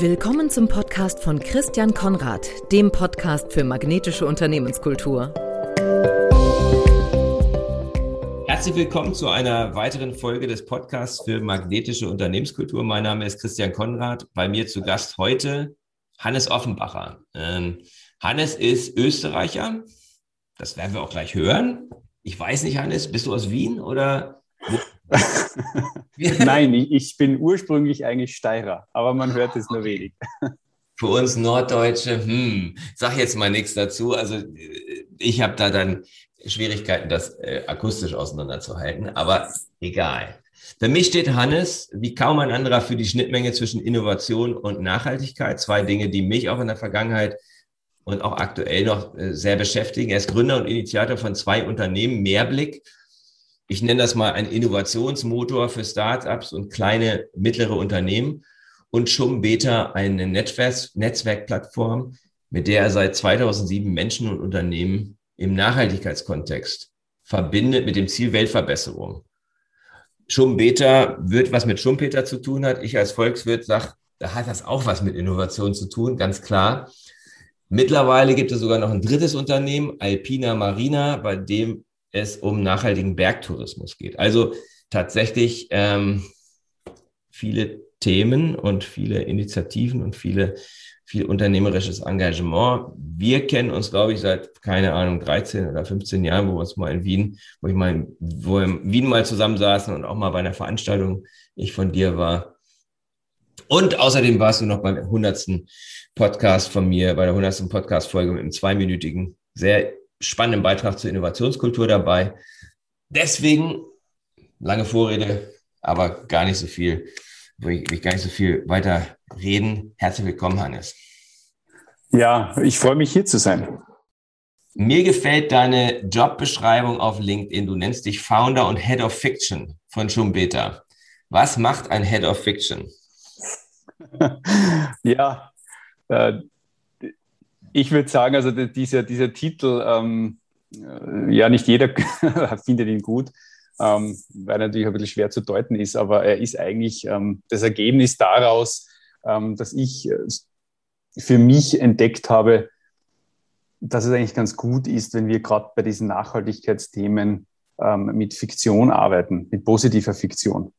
Willkommen zum Podcast von Christian Konrad, dem Podcast für magnetische Unternehmenskultur. Herzlich willkommen zu einer weiteren Folge des Podcasts für magnetische Unternehmenskultur. Mein Name ist Christian Konrad. Bei mir zu Gast heute Hannes Offenbacher. Ähm, Hannes ist Österreicher. Das werden wir auch gleich hören. Ich weiß nicht, Hannes, bist du aus Wien oder? Nein, ich bin ursprünglich eigentlich Steirer, aber man hört es nur wenig. Für uns Norddeutsche, hm, sag jetzt mal nichts dazu. Also ich habe da dann Schwierigkeiten, das äh, akustisch auseinanderzuhalten, aber egal. Für mich steht Hannes wie kaum ein anderer für die Schnittmenge zwischen Innovation und Nachhaltigkeit. Zwei Dinge, die mich auch in der Vergangenheit und auch aktuell noch äh, sehr beschäftigen. Er ist Gründer und Initiator von zwei Unternehmen, Mehrblick ich nenne das mal ein Innovationsmotor für Startups und kleine, mittlere Unternehmen und Schum Beta eine Netzwerk Netzwerkplattform, mit der er seit 2007 Menschen und Unternehmen im Nachhaltigkeitskontext verbindet mit dem Ziel Weltverbesserung. Schumpeter wird was mit Schumpeter zu tun hat. Ich als Volkswirt sage, da hat das auch was mit Innovation zu tun, ganz klar. Mittlerweile gibt es sogar noch ein drittes Unternehmen, Alpina Marina, bei dem es um nachhaltigen Bergtourismus geht. Also tatsächlich ähm, viele Themen und viele Initiativen und viele, viel unternehmerisches Engagement. Wir kennen uns, glaube ich, seit, keine Ahnung, 13 oder 15 Jahren, wo wir uns mal in Wien, wo ich mal, wo wir in Wien mal zusammensaßen und auch mal bei einer Veranstaltung ich von dir war. Und außerdem warst du noch beim 100. Podcast von mir, bei der 100. Podcast-Folge mit einem zweiminütigen, sehr spannenden Beitrag zur Innovationskultur dabei. Deswegen, lange Vorrede, aber gar nicht so viel, will ich, gar nicht so viel weiter reden. Herzlich willkommen, Hannes. Ja, ich freue mich hier zu sein. Mir gefällt deine Jobbeschreibung auf LinkedIn. Du nennst dich Founder und Head of Fiction von Schumbeta. Was macht ein Head of Fiction? ja, äh, ich würde sagen, also dieser, dieser Titel, ähm, äh, ja, nicht jeder findet ihn gut, ähm, weil er natürlich ein bisschen schwer zu deuten ist, aber er ist eigentlich ähm, das Ergebnis daraus, ähm, dass ich äh, für mich entdeckt habe, dass es eigentlich ganz gut ist, wenn wir gerade bei diesen Nachhaltigkeitsthemen ähm, mit Fiktion arbeiten, mit positiver Fiktion.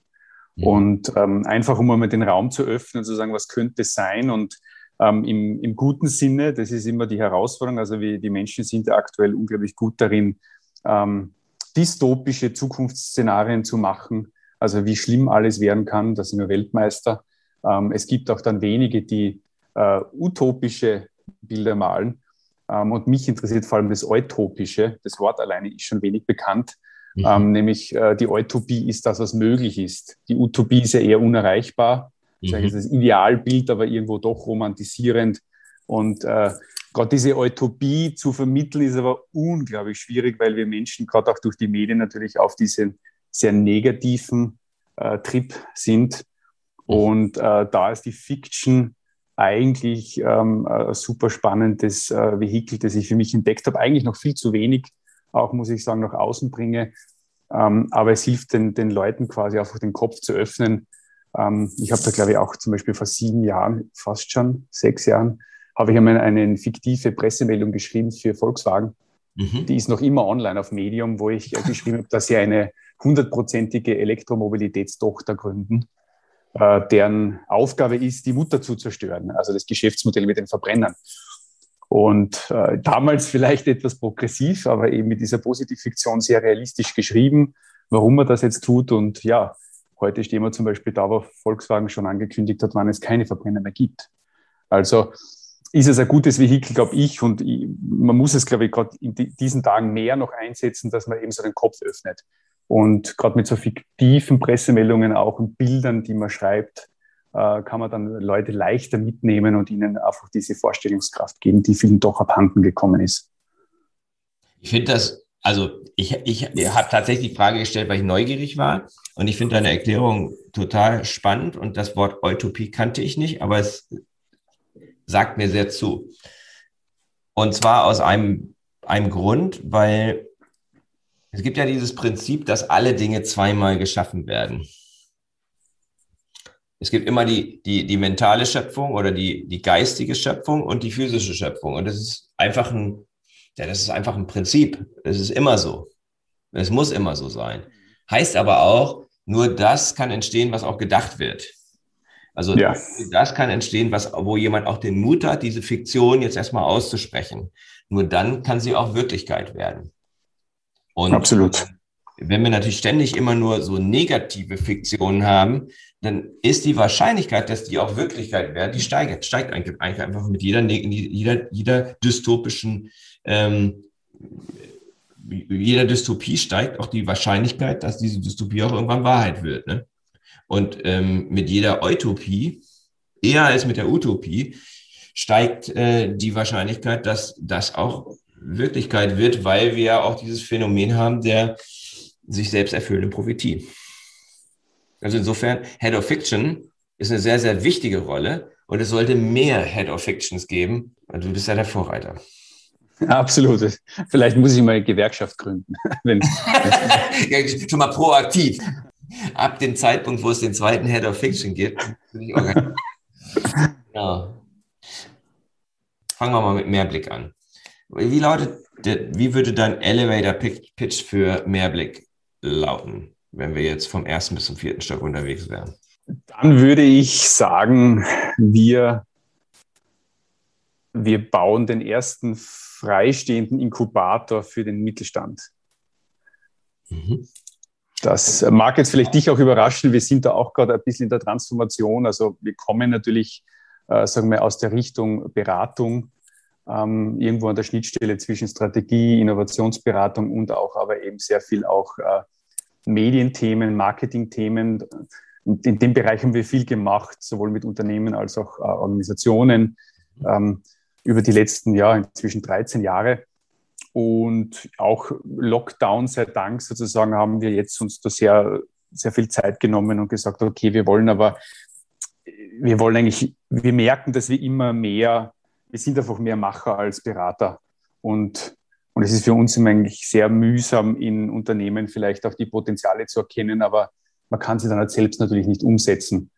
Mhm. Und ähm, einfach, um mal den Raum zu öffnen, zu sagen, was könnte es sein und ähm, im, im guten Sinne. Das ist immer die Herausforderung. Also wir, die Menschen sind ja aktuell unglaublich gut darin, ähm, dystopische Zukunftsszenarien zu machen. Also wie schlimm alles werden kann, da sind wir Weltmeister. Ähm, es gibt auch dann wenige, die äh, utopische Bilder malen. Ähm, und mich interessiert vor allem das Eutopische. Das Wort alleine ist schon wenig bekannt. Mhm. Ähm, nämlich äh, die Utopie ist das, was möglich ist. Die Utopie ist ja eher unerreichbar. Mhm. Das das Idealbild, aber irgendwo doch romantisierend. Und äh, gerade diese Utopie zu vermitteln, ist aber unglaublich schwierig, weil wir Menschen gerade auch durch die Medien natürlich auf diesen sehr negativen äh, Trip sind. Mhm. Und äh, da ist die Fiction eigentlich ähm, ein super spannendes äh, Vehikel, das ich für mich entdeckt habe. Eigentlich noch viel zu wenig, auch muss ich sagen, nach außen bringe. Ähm, aber es hilft den, den Leuten quasi einfach den Kopf zu öffnen ähm, ich habe da, glaube ich, auch zum Beispiel vor sieben Jahren, fast schon sechs Jahren, habe ich einmal eine fiktive Pressemeldung geschrieben für Volkswagen. Mhm. Die ist noch immer online auf Medium, wo ich geschrieben habe, dass sie eine hundertprozentige Elektromobilitätstochter gründen, äh, deren Aufgabe ist, die Mutter zu zerstören, also das Geschäftsmodell mit den Verbrennern. Und äh, damals vielleicht etwas progressiv, aber eben mit dieser Positivfiktion sehr realistisch geschrieben, warum man das jetzt tut. Und ja, Heute stehen wir zum Beispiel da, wo Volkswagen schon angekündigt hat, wann es keine Verbrenner mehr gibt. Also ist es ein gutes Vehikel, glaube ich, und man muss es, glaube ich, gerade in diesen Tagen mehr noch einsetzen, dass man eben so den Kopf öffnet. Und gerade mit so fiktiven Pressemeldungen, auch und Bildern, die man schreibt, äh, kann man dann Leute leichter mitnehmen und ihnen einfach diese Vorstellungskraft geben, die vielen doch abhanden gekommen ist. Ich finde das also ich, ich habe tatsächlich die Frage gestellt, weil ich neugierig war. Und ich finde deine Erklärung total spannend. Und das Wort Utopie kannte ich nicht, aber es sagt mir sehr zu. Und zwar aus einem, einem Grund, weil es gibt ja dieses Prinzip, dass alle Dinge zweimal geschaffen werden. Es gibt immer die, die, die mentale Schöpfung oder die, die geistige Schöpfung und die physische Schöpfung. Und das ist einfach ein, ja, das ist einfach ein Prinzip. Das ist immer so. Es muss immer so sein. Heißt aber auch, nur das kann entstehen, was auch gedacht wird. Also ja. das kann entstehen, was, wo jemand auch den Mut hat, diese Fiktion jetzt erstmal auszusprechen. Nur dann kann sie auch Wirklichkeit werden. Und Absolut. Wenn wir natürlich ständig immer nur so negative Fiktionen haben, dann ist die Wahrscheinlichkeit, dass die auch Wirklichkeit werden, die steigt, steigt eigentlich einfach mit jeder, jeder, jeder dystopischen, ähm, jeder Dystopie steigt auch die Wahrscheinlichkeit, dass diese Dystopie auch irgendwann Wahrheit wird. Ne? Und ähm, mit jeder Utopie, eher als mit der Utopie, steigt äh, die Wahrscheinlichkeit, dass das auch Wirklichkeit wird, weil wir ja auch dieses Phänomen haben der sich selbst erfüllenden Prophetie. Also insofern, Head of Fiction ist eine sehr, sehr wichtige Rolle und es sollte mehr Head of Fictions geben. Und du bist ja der Vorreiter. Absolut. Vielleicht muss ich mal eine Gewerkschaft gründen. Wenn, ja, schon mal proaktiv. Ab dem Zeitpunkt, wo es den zweiten Head of Fiction gibt. genau. Fangen wir mal mit Mehrblick an. Wie lautet, wie würde dein Elevator Pitch für Mehrblick lauten? wenn wir jetzt vom ersten bis zum vierten Stock unterwegs wären? Dann würde ich sagen, wir, wir bauen den ersten freistehenden Inkubator für den Mittelstand. Mhm. Das mag jetzt vielleicht dich auch überraschen. Wir sind da auch gerade ein bisschen in der Transformation. Also wir kommen natürlich, äh, sagen wir, aus der Richtung Beratung, ähm, irgendwo an der Schnittstelle zwischen Strategie, Innovationsberatung und auch aber eben sehr viel auch äh, Medienthemen, Marketingthemen. In dem Bereich haben wir viel gemacht, sowohl mit Unternehmen als auch äh, Organisationen ähm, über die letzten ja, inzwischen 13 Jahre. Und auch Lockdown sei Dank sozusagen haben wir jetzt uns da sehr, sehr viel Zeit genommen und gesagt, okay, wir wollen aber, wir wollen eigentlich, wir merken, dass wir immer mehr, wir sind einfach mehr Macher als Berater. Und und es ist für uns immer eigentlich sehr mühsam, in Unternehmen vielleicht auch die Potenziale zu erkennen, aber man kann sie dann halt selbst natürlich nicht umsetzen.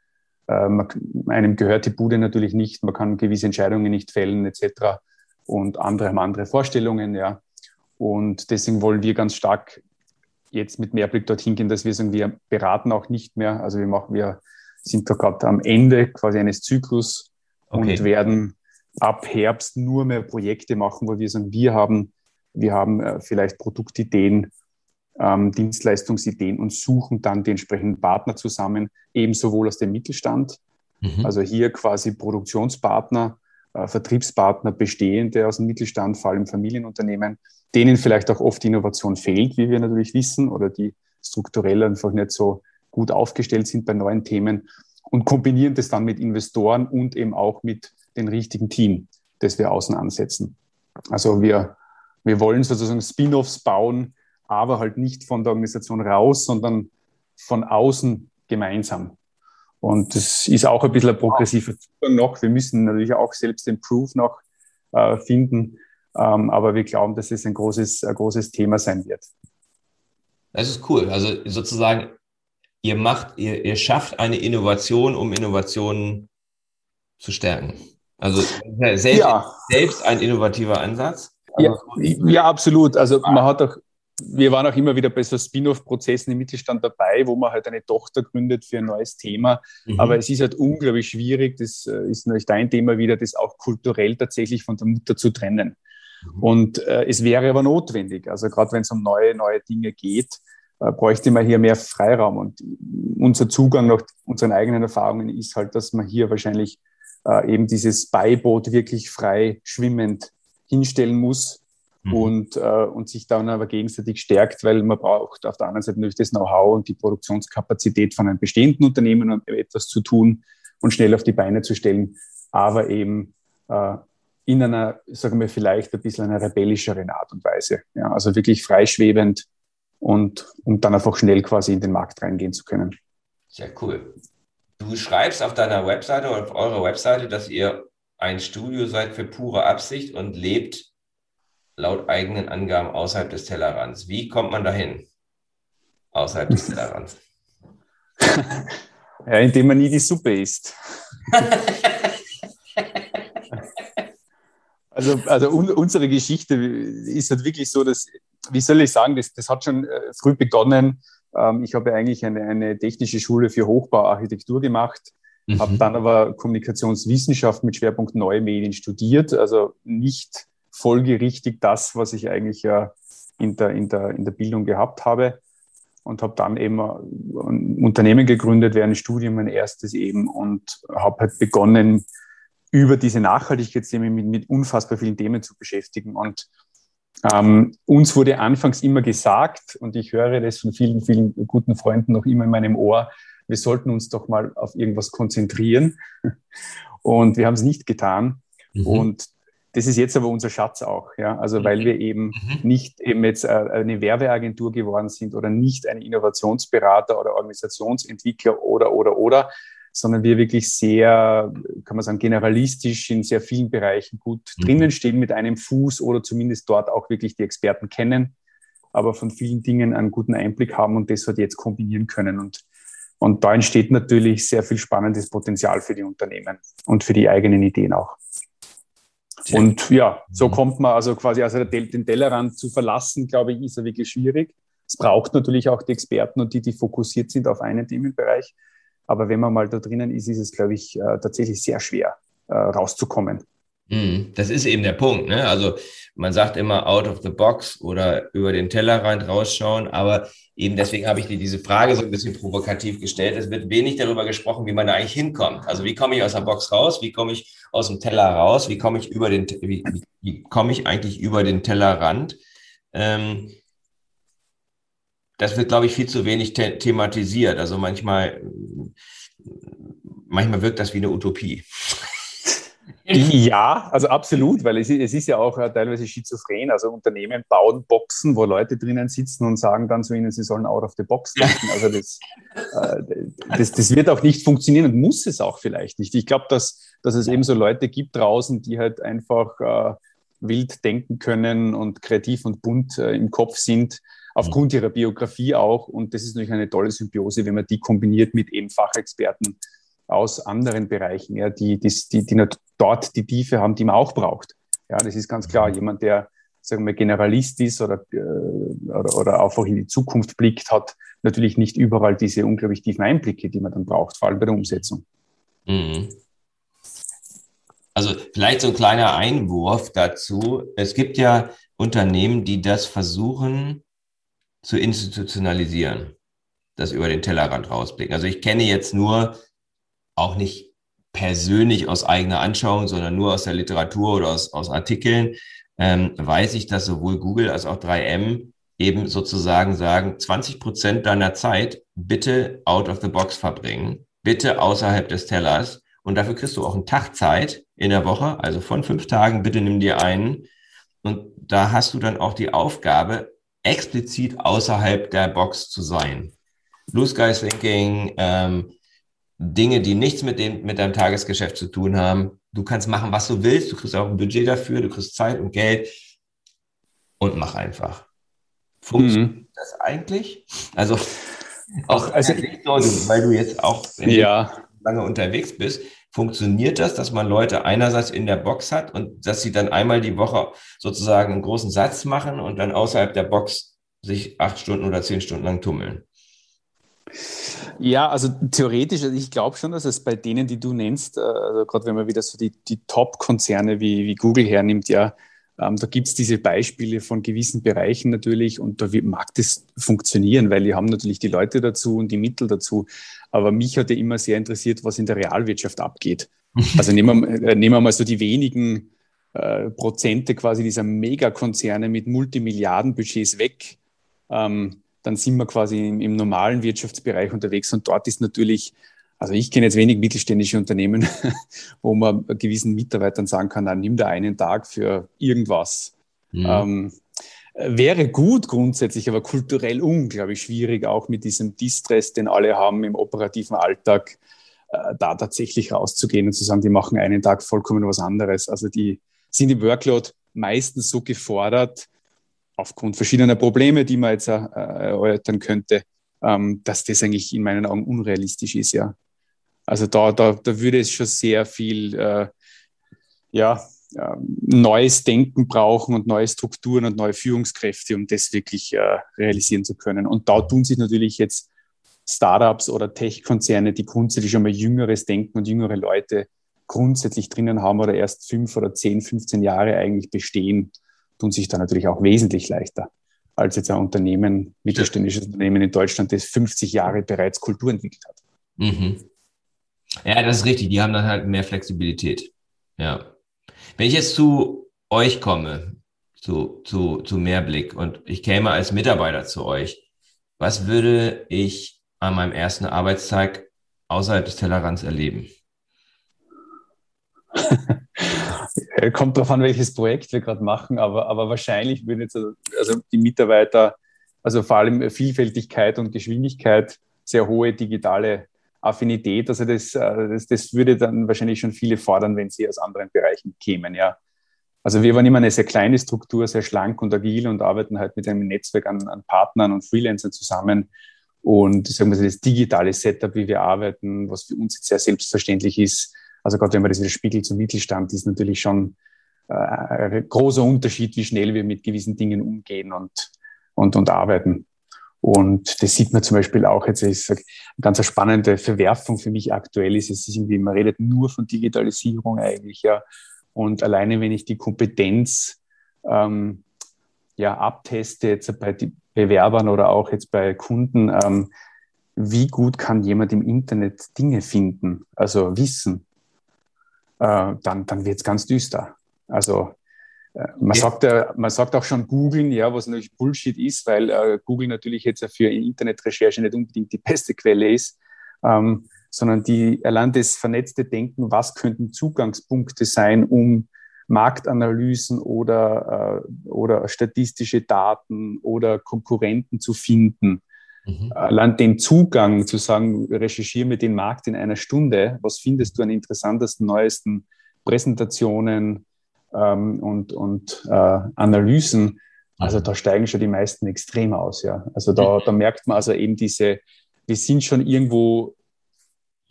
Äh, man, einem gehört die Bude natürlich nicht, man kann gewisse Entscheidungen nicht fällen etc. Und andere haben andere Vorstellungen, ja. Und deswegen wollen wir ganz stark jetzt mit Mehrblick dorthin gehen, dass wir sagen, wir beraten auch nicht mehr. Also wir machen, wir sind da gerade am Ende quasi eines Zyklus okay. und werden ab Herbst nur mehr Projekte machen, wo wir sagen, wir haben wir haben äh, vielleicht Produktideen, ähm, Dienstleistungsideen und suchen dann die entsprechenden Partner zusammen, eben sowohl aus dem Mittelstand, mhm. also hier quasi Produktionspartner, äh, Vertriebspartner bestehende aus dem Mittelstand, vor allem Familienunternehmen, denen vielleicht auch oft Innovation fehlt, wie wir natürlich wissen, oder die strukturell einfach nicht so gut aufgestellt sind bei neuen Themen und kombinieren das dann mit Investoren und eben auch mit dem richtigen Team, das wir außen ansetzen. Also wir wir wollen sozusagen Spin-offs bauen, aber halt nicht von der Organisation raus, sondern von außen gemeinsam. Und das ist auch ein bisschen ein progressiver Zugang noch. Wir müssen natürlich auch selbst den Proof noch äh, finden, ähm, aber wir glauben, dass es ein großes, ein großes Thema sein wird. Das ist cool. Also sozusagen, ihr macht, ihr, ihr schafft eine Innovation, um Innovationen zu stärken. Also selbst, ja. selbst ein innovativer Ansatz. Ja, ja, absolut. Also man hat auch, wir waren auch immer wieder bei so Spin-off-Prozessen im Mittelstand dabei, wo man halt eine Tochter gründet für ein neues Thema. Mhm. Aber es ist halt unglaublich schwierig, das äh, ist natürlich dein Thema wieder, das auch kulturell tatsächlich von der Mutter zu trennen. Mhm. Und äh, es wäre aber notwendig. Also gerade wenn es um neue, neue Dinge geht, äh, bräuchte man hier mehr Freiraum. Und unser Zugang nach unseren eigenen Erfahrungen ist halt, dass man hier wahrscheinlich äh, eben dieses Beiboot wirklich frei schwimmend hinstellen muss mhm. und, äh, und sich dann aber gegenseitig stärkt, weil man braucht auf der anderen Seite natürlich das Know-how und die Produktionskapazität von einem bestehenden Unternehmen, um etwas zu tun und schnell auf die Beine zu stellen, aber eben äh, in einer, sagen wir vielleicht ein bisschen einer rebellischeren Art und Weise. Ja, also wirklich freischwebend und um dann einfach schnell quasi in den Markt reingehen zu können. Sehr cool. Du schreibst auf deiner Webseite oder auf eurer Webseite, dass ihr ein Studio seid für pure Absicht und lebt laut eigenen Angaben außerhalb des Tellerrands. Wie kommt man dahin? Außerhalb des Tellerrands. Ja, indem man nie die Suppe isst. also, also un unsere Geschichte ist halt wirklich so, dass, wie soll ich sagen, das, das hat schon äh, früh begonnen. Ähm, ich habe eigentlich eine, eine technische Schule für Hochbauarchitektur gemacht, mhm. habe dann aber Kommunikationswissenschaft mit Schwerpunkt Neue Medien studiert, also nicht folgerichtig das, was ich eigentlich ja in der, in der, in der Bildung gehabt habe und habe dann eben ein Unternehmen gegründet während des Studiums, mein erstes eben, und habe halt begonnen, über diese Nachhaltigkeitsthemen mit, mit unfassbar vielen Themen zu beschäftigen. Und ähm, uns wurde anfangs immer gesagt, und ich höre das von vielen, vielen guten Freunden noch immer in meinem Ohr, wir sollten uns doch mal auf irgendwas konzentrieren. Und wir haben es nicht getan. Mhm. Und das ist jetzt aber unser Schatz auch, ja. Also weil mhm. wir eben mhm. nicht eben jetzt äh, eine Werbeagentur geworden sind oder nicht ein Innovationsberater oder Organisationsentwickler oder oder oder, sondern wir wirklich sehr, kann man sagen, generalistisch in sehr vielen Bereichen gut mhm. drinnen stehen mit einem Fuß oder zumindest dort auch wirklich die Experten kennen, aber von vielen Dingen einen guten Einblick haben und das halt jetzt kombinieren können. Und, und da entsteht natürlich sehr viel spannendes Potenzial für die Unternehmen und für die eigenen Ideen auch. Und ja, so mhm. kommt man also quasi, also den Tellerrand zu verlassen, glaube ich, ist ja wirklich schwierig. Es braucht natürlich auch die Experten und die, die fokussiert sind auf einen Themenbereich. Aber wenn man mal da drinnen ist, ist es, glaube ich, äh, tatsächlich sehr schwer äh, rauszukommen. Mhm. Das ist eben der Punkt. Ne? Also man sagt immer out of the box oder über den Tellerrand rausschauen, aber eben deswegen habe ich dir diese Frage so ein bisschen provokativ gestellt. Es wird wenig darüber gesprochen, wie man da eigentlich hinkommt. Also wie komme ich aus der Box raus? Wie komme ich aus dem Teller raus? Wie komme ich über den, wie, wie komme ich eigentlich über den Tellerrand? Ähm, das wird, glaube ich, viel zu wenig the thematisiert. Also manchmal, manchmal wirkt das wie eine Utopie. Ja, also absolut, weil es, es ist ja auch äh, teilweise schizophren. Also Unternehmen bauen Boxen, wo Leute drinnen sitzen und sagen dann zu ihnen, sie sollen out of the box denken. Also das, äh, das, das wird auch nicht funktionieren und muss es auch vielleicht nicht. Ich glaube, dass, dass es eben so Leute gibt draußen, die halt einfach äh, wild denken können und kreativ und bunt äh, im Kopf sind, aufgrund ihrer Biografie auch. Und das ist natürlich eine tolle Symbiose, wenn man die kombiniert mit eben Fachexperten aus anderen Bereichen, ja, die, die, die, die dort die Tiefe haben, die man auch braucht. Ja, das ist ganz klar. Mhm. Jemand, der, sagen wir, Generalist ist oder, äh, oder, oder einfach in die Zukunft blickt, hat natürlich nicht überall diese unglaublich tiefen Einblicke, die man dann braucht, vor allem bei der Umsetzung. Mhm. Also vielleicht so ein kleiner Einwurf dazu. Es gibt ja Unternehmen, die das versuchen zu institutionalisieren, das über den Tellerrand rausblicken. Also ich kenne jetzt nur auch nicht persönlich aus eigener Anschauung, sondern nur aus der Literatur oder aus, aus Artikeln, ähm, weiß ich, dass sowohl Google als auch 3M eben sozusagen sagen, 20 Prozent deiner Zeit bitte out of the box verbringen, bitte außerhalb des Tellers. Und dafür kriegst du auch einen Tag Zeit in der Woche, also von fünf Tagen, bitte nimm dir einen. Und da hast du dann auch die Aufgabe, explizit außerhalb der Box zu sein. Blue Sky Thinking, ähm, Dinge, die nichts mit, dem, mit deinem Tagesgeschäft zu tun haben. Du kannst machen, was du willst. Du kriegst auch ein Budget dafür. Du kriegst Zeit und Geld. Und mach einfach. Funktioniert mhm. das eigentlich? Also, auch also, so, weil du jetzt auch ja. lange unterwegs bist, funktioniert das, dass man Leute einerseits in der Box hat und dass sie dann einmal die Woche sozusagen einen großen Satz machen und dann außerhalb der Box sich acht Stunden oder zehn Stunden lang tummeln? Ja, also theoretisch, also ich glaube schon, dass es bei denen, die du nennst, äh, also gerade wenn man wieder so die, die Top-Konzerne wie, wie Google hernimmt, ja, ähm, da gibt es diese Beispiele von gewissen Bereichen natürlich und da mag das funktionieren, weil die haben natürlich die Leute dazu und die Mittel dazu. Aber mich hat ja immer sehr interessiert, was in der Realwirtschaft abgeht. Also nehmen wir, äh, nehmen wir mal so die wenigen äh, Prozente quasi dieser Megakonzerne mit Multimilliardenbudgets weg. Ähm, dann sind wir quasi im, im, normalen Wirtschaftsbereich unterwegs und dort ist natürlich, also ich kenne jetzt wenig mittelständische Unternehmen, wo man gewissen Mitarbeitern sagen kann, dann nimm da einen Tag für irgendwas. Mhm. Ähm, wäre gut grundsätzlich, aber kulturell unglaublich schwierig, auch mit diesem Distress, den alle haben im operativen Alltag, äh, da tatsächlich rauszugehen und zu sagen, die machen einen Tag vollkommen was anderes. Also die sind im Workload meistens so gefordert, aufgrund verschiedener Probleme, die man jetzt äh, erörtern könnte, ähm, dass das eigentlich in meinen Augen unrealistisch ist, ja. Also da, da, da würde es schon sehr viel äh, ja, äh, neues Denken brauchen und neue Strukturen und neue Führungskräfte, um das wirklich äh, realisieren zu können. Und da tun sich natürlich jetzt Startups oder Tech-Konzerne, die grundsätzlich schon mal jüngeres Denken und jüngere Leute grundsätzlich drinnen haben oder erst fünf oder zehn, 15 Jahre eigentlich bestehen, tun sich da natürlich auch wesentlich leichter als jetzt ein Unternehmen, mittelständisches Unternehmen in Deutschland, das 50 Jahre bereits Kultur entwickelt hat. Mhm. Ja, das ist richtig. Die haben dann halt mehr Flexibilität. Ja. Wenn ich jetzt zu euch komme, zu, zu, zu Mehrblick und ich käme als Mitarbeiter zu euch, was würde ich an meinem ersten Arbeitstag außerhalb des Tellerrands erleben? Kommt darauf an, welches Projekt wir gerade machen, aber, aber wahrscheinlich würden jetzt also die Mitarbeiter, also vor allem Vielfältigkeit und Geschwindigkeit, sehr hohe digitale Affinität. Also das, äh, das, das würde dann wahrscheinlich schon viele fordern, wenn sie aus anderen Bereichen kämen, ja. Also wir waren immer eine sehr kleine Struktur, sehr schlank und agil und arbeiten halt mit einem Netzwerk an, an Partnern und Freelancern zusammen. Und sagen wir so, das digitale Setup, wie wir arbeiten, was für uns jetzt sehr selbstverständlich ist, also gerade wenn man das wieder spiegelt zum Mittelstand, ist natürlich schon äh, ein großer Unterschied, wie schnell wir mit gewissen Dingen umgehen und, und, und arbeiten. Und das sieht man zum Beispiel auch jetzt, ich sage, eine ganz spannende Verwerfung für mich aktuell ist, es ist irgendwie, man redet nur von Digitalisierung eigentlich, ja. Und alleine, wenn ich die Kompetenz ähm, ja, abteste, jetzt bei Bewerbern oder auch jetzt bei Kunden, ähm, wie gut kann jemand im Internet Dinge finden, also Wissen, äh, dann, dann wird es ganz düster. Also äh, man, ja. sagt, äh, man sagt auch schon googeln, ja, was natürlich Bullshit ist, weil äh, Google natürlich jetzt für Internetrecherche nicht unbedingt die beste Quelle ist, ähm, sondern die allein das vernetzte Denken, was könnten Zugangspunkte sein, um Marktanalysen oder, äh, oder statistische Daten oder Konkurrenten zu finden. Mhm. Allein den Zugang zu sagen, recherchiere mir den Markt in einer Stunde, was findest du an interessantesten, neuesten Präsentationen ähm, und, und äh, Analysen, also mhm. da steigen schon die meisten extrem aus, ja. Also da, da merkt man also eben diese, wir sind schon irgendwo,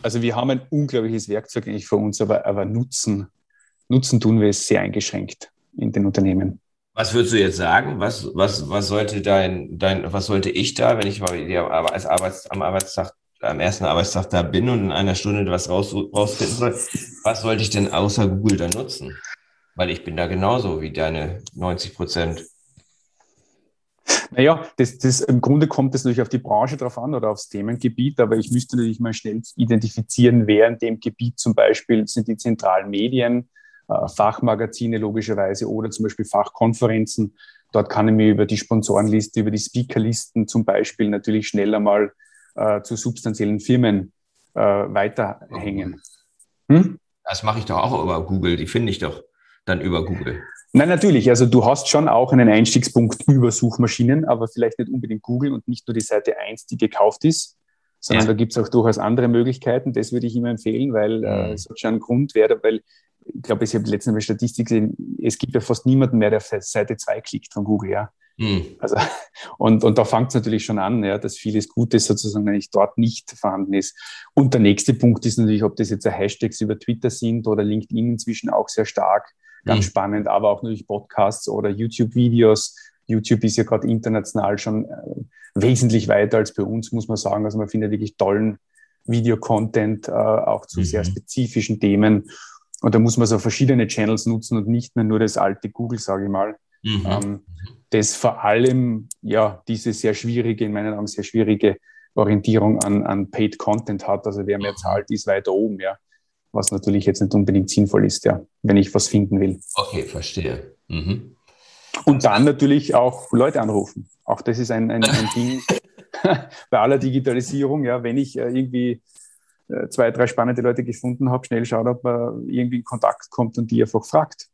also wir haben ein unglaubliches Werkzeug eigentlich für uns, aber, aber Nutzen, Nutzen tun wir es sehr eingeschränkt in den Unternehmen. Was würdest du jetzt sagen? Was, was, was sollte dein, dein, was sollte ich da, wenn ich als Arbeits, am Arbeitstag, am ersten Arbeitstag da bin und in einer Stunde was raus, rausfinden soll, was sollte ich denn außer Google da nutzen? Weil ich bin da genauso wie deine 90 Prozent. Naja, das, das, im Grunde kommt es natürlich auf die Branche drauf an oder aufs Themengebiet, aber ich müsste natürlich mal schnell identifizieren, wer in dem Gebiet zum Beispiel sind die zentralen Medien, Fachmagazine logischerweise oder zum Beispiel Fachkonferenzen. Dort kann ich mir über die Sponsorenliste, über die Speakerlisten zum Beispiel natürlich schneller mal äh, zu substanziellen Firmen äh, weiterhängen. Hm? Das mache ich doch auch über Google, die finde ich doch dann über Google. Nein, natürlich. Also du hast schon auch einen Einstiegspunkt über Suchmaschinen, aber vielleicht nicht unbedingt Google und nicht nur die Seite 1, die gekauft ist, sondern ja. da gibt es auch durchaus andere Möglichkeiten. Das würde ich immer empfehlen, weil äh, mhm. es hat schon einen Grund, wer, weil ich glaube, ich habe letztens eine Statistik gesehen, es gibt ja fast niemanden mehr, der auf Seite 2 klickt von Google, ja. Mhm. Also, und, und da fängt es natürlich schon an, ja, dass vieles Gutes sozusagen eigentlich dort nicht vorhanden ist. Und der nächste Punkt ist natürlich, ob das jetzt Hashtags über Twitter sind oder LinkedIn inzwischen auch sehr stark, ganz mhm. spannend, aber auch natürlich Podcasts oder YouTube-Videos. YouTube ist ja gerade international schon äh, wesentlich weiter als bei uns, muss man sagen. Also man findet wirklich tollen Videocontent, äh, auch zu mhm. sehr spezifischen Themen. Und da muss man so verschiedene Channels nutzen und nicht mehr nur das alte Google, sage ich mal. Mhm. Ähm, das vor allem ja diese sehr schwierige, in meinen Augen sehr schwierige Orientierung an, an Paid Content hat. Also wer mehr zahlt, ist weiter oben, ja. Was natürlich jetzt nicht unbedingt sinnvoll ist, ja, wenn ich was finden will. Okay, verstehe. Mhm. Und dann natürlich auch Leute anrufen. Auch das ist ein, ein, ein Ding bei aller Digitalisierung, ja, wenn ich äh, irgendwie zwei, drei spannende Leute gefunden habe, schnell schaut, ob man irgendwie in Kontakt kommt und die einfach fragt.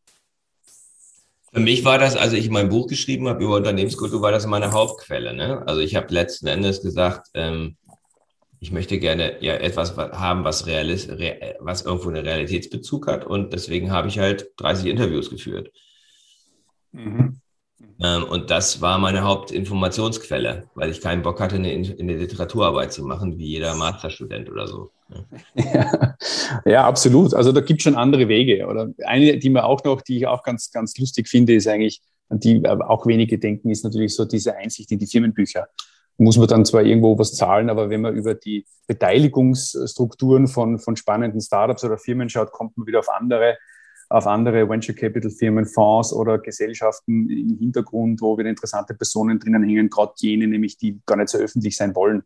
Für mich war das, als ich mein Buch geschrieben habe über Unternehmenskultur, war das meine Hauptquelle. Ne? Also ich habe letzten Endes gesagt, ähm, ich möchte gerne ja etwas haben, was, realis, was irgendwo einen Realitätsbezug hat. Und deswegen habe ich halt 30 Interviews geführt. Mhm. Ähm, und das war meine Hauptinformationsquelle, weil ich keinen Bock hatte, eine, eine Literaturarbeit zu machen, wie jeder Masterstudent oder so. Ja, ja, absolut. Also da gibt es schon andere Wege. Oder eine, die mir auch noch, die ich auch ganz, ganz lustig finde, ist eigentlich, an die auch wenige denken, ist natürlich so diese Einsicht in die Firmenbücher. Muss man dann zwar irgendwo was zahlen, aber wenn man über die Beteiligungsstrukturen von, von spannenden Startups oder Firmen schaut, kommt man wieder auf andere, auf andere Venture Capital Firmen, Fonds oder Gesellschaften im Hintergrund, wo wieder interessante Personen drinnen hängen, gerade jene, nämlich die gar nicht so öffentlich sein wollen,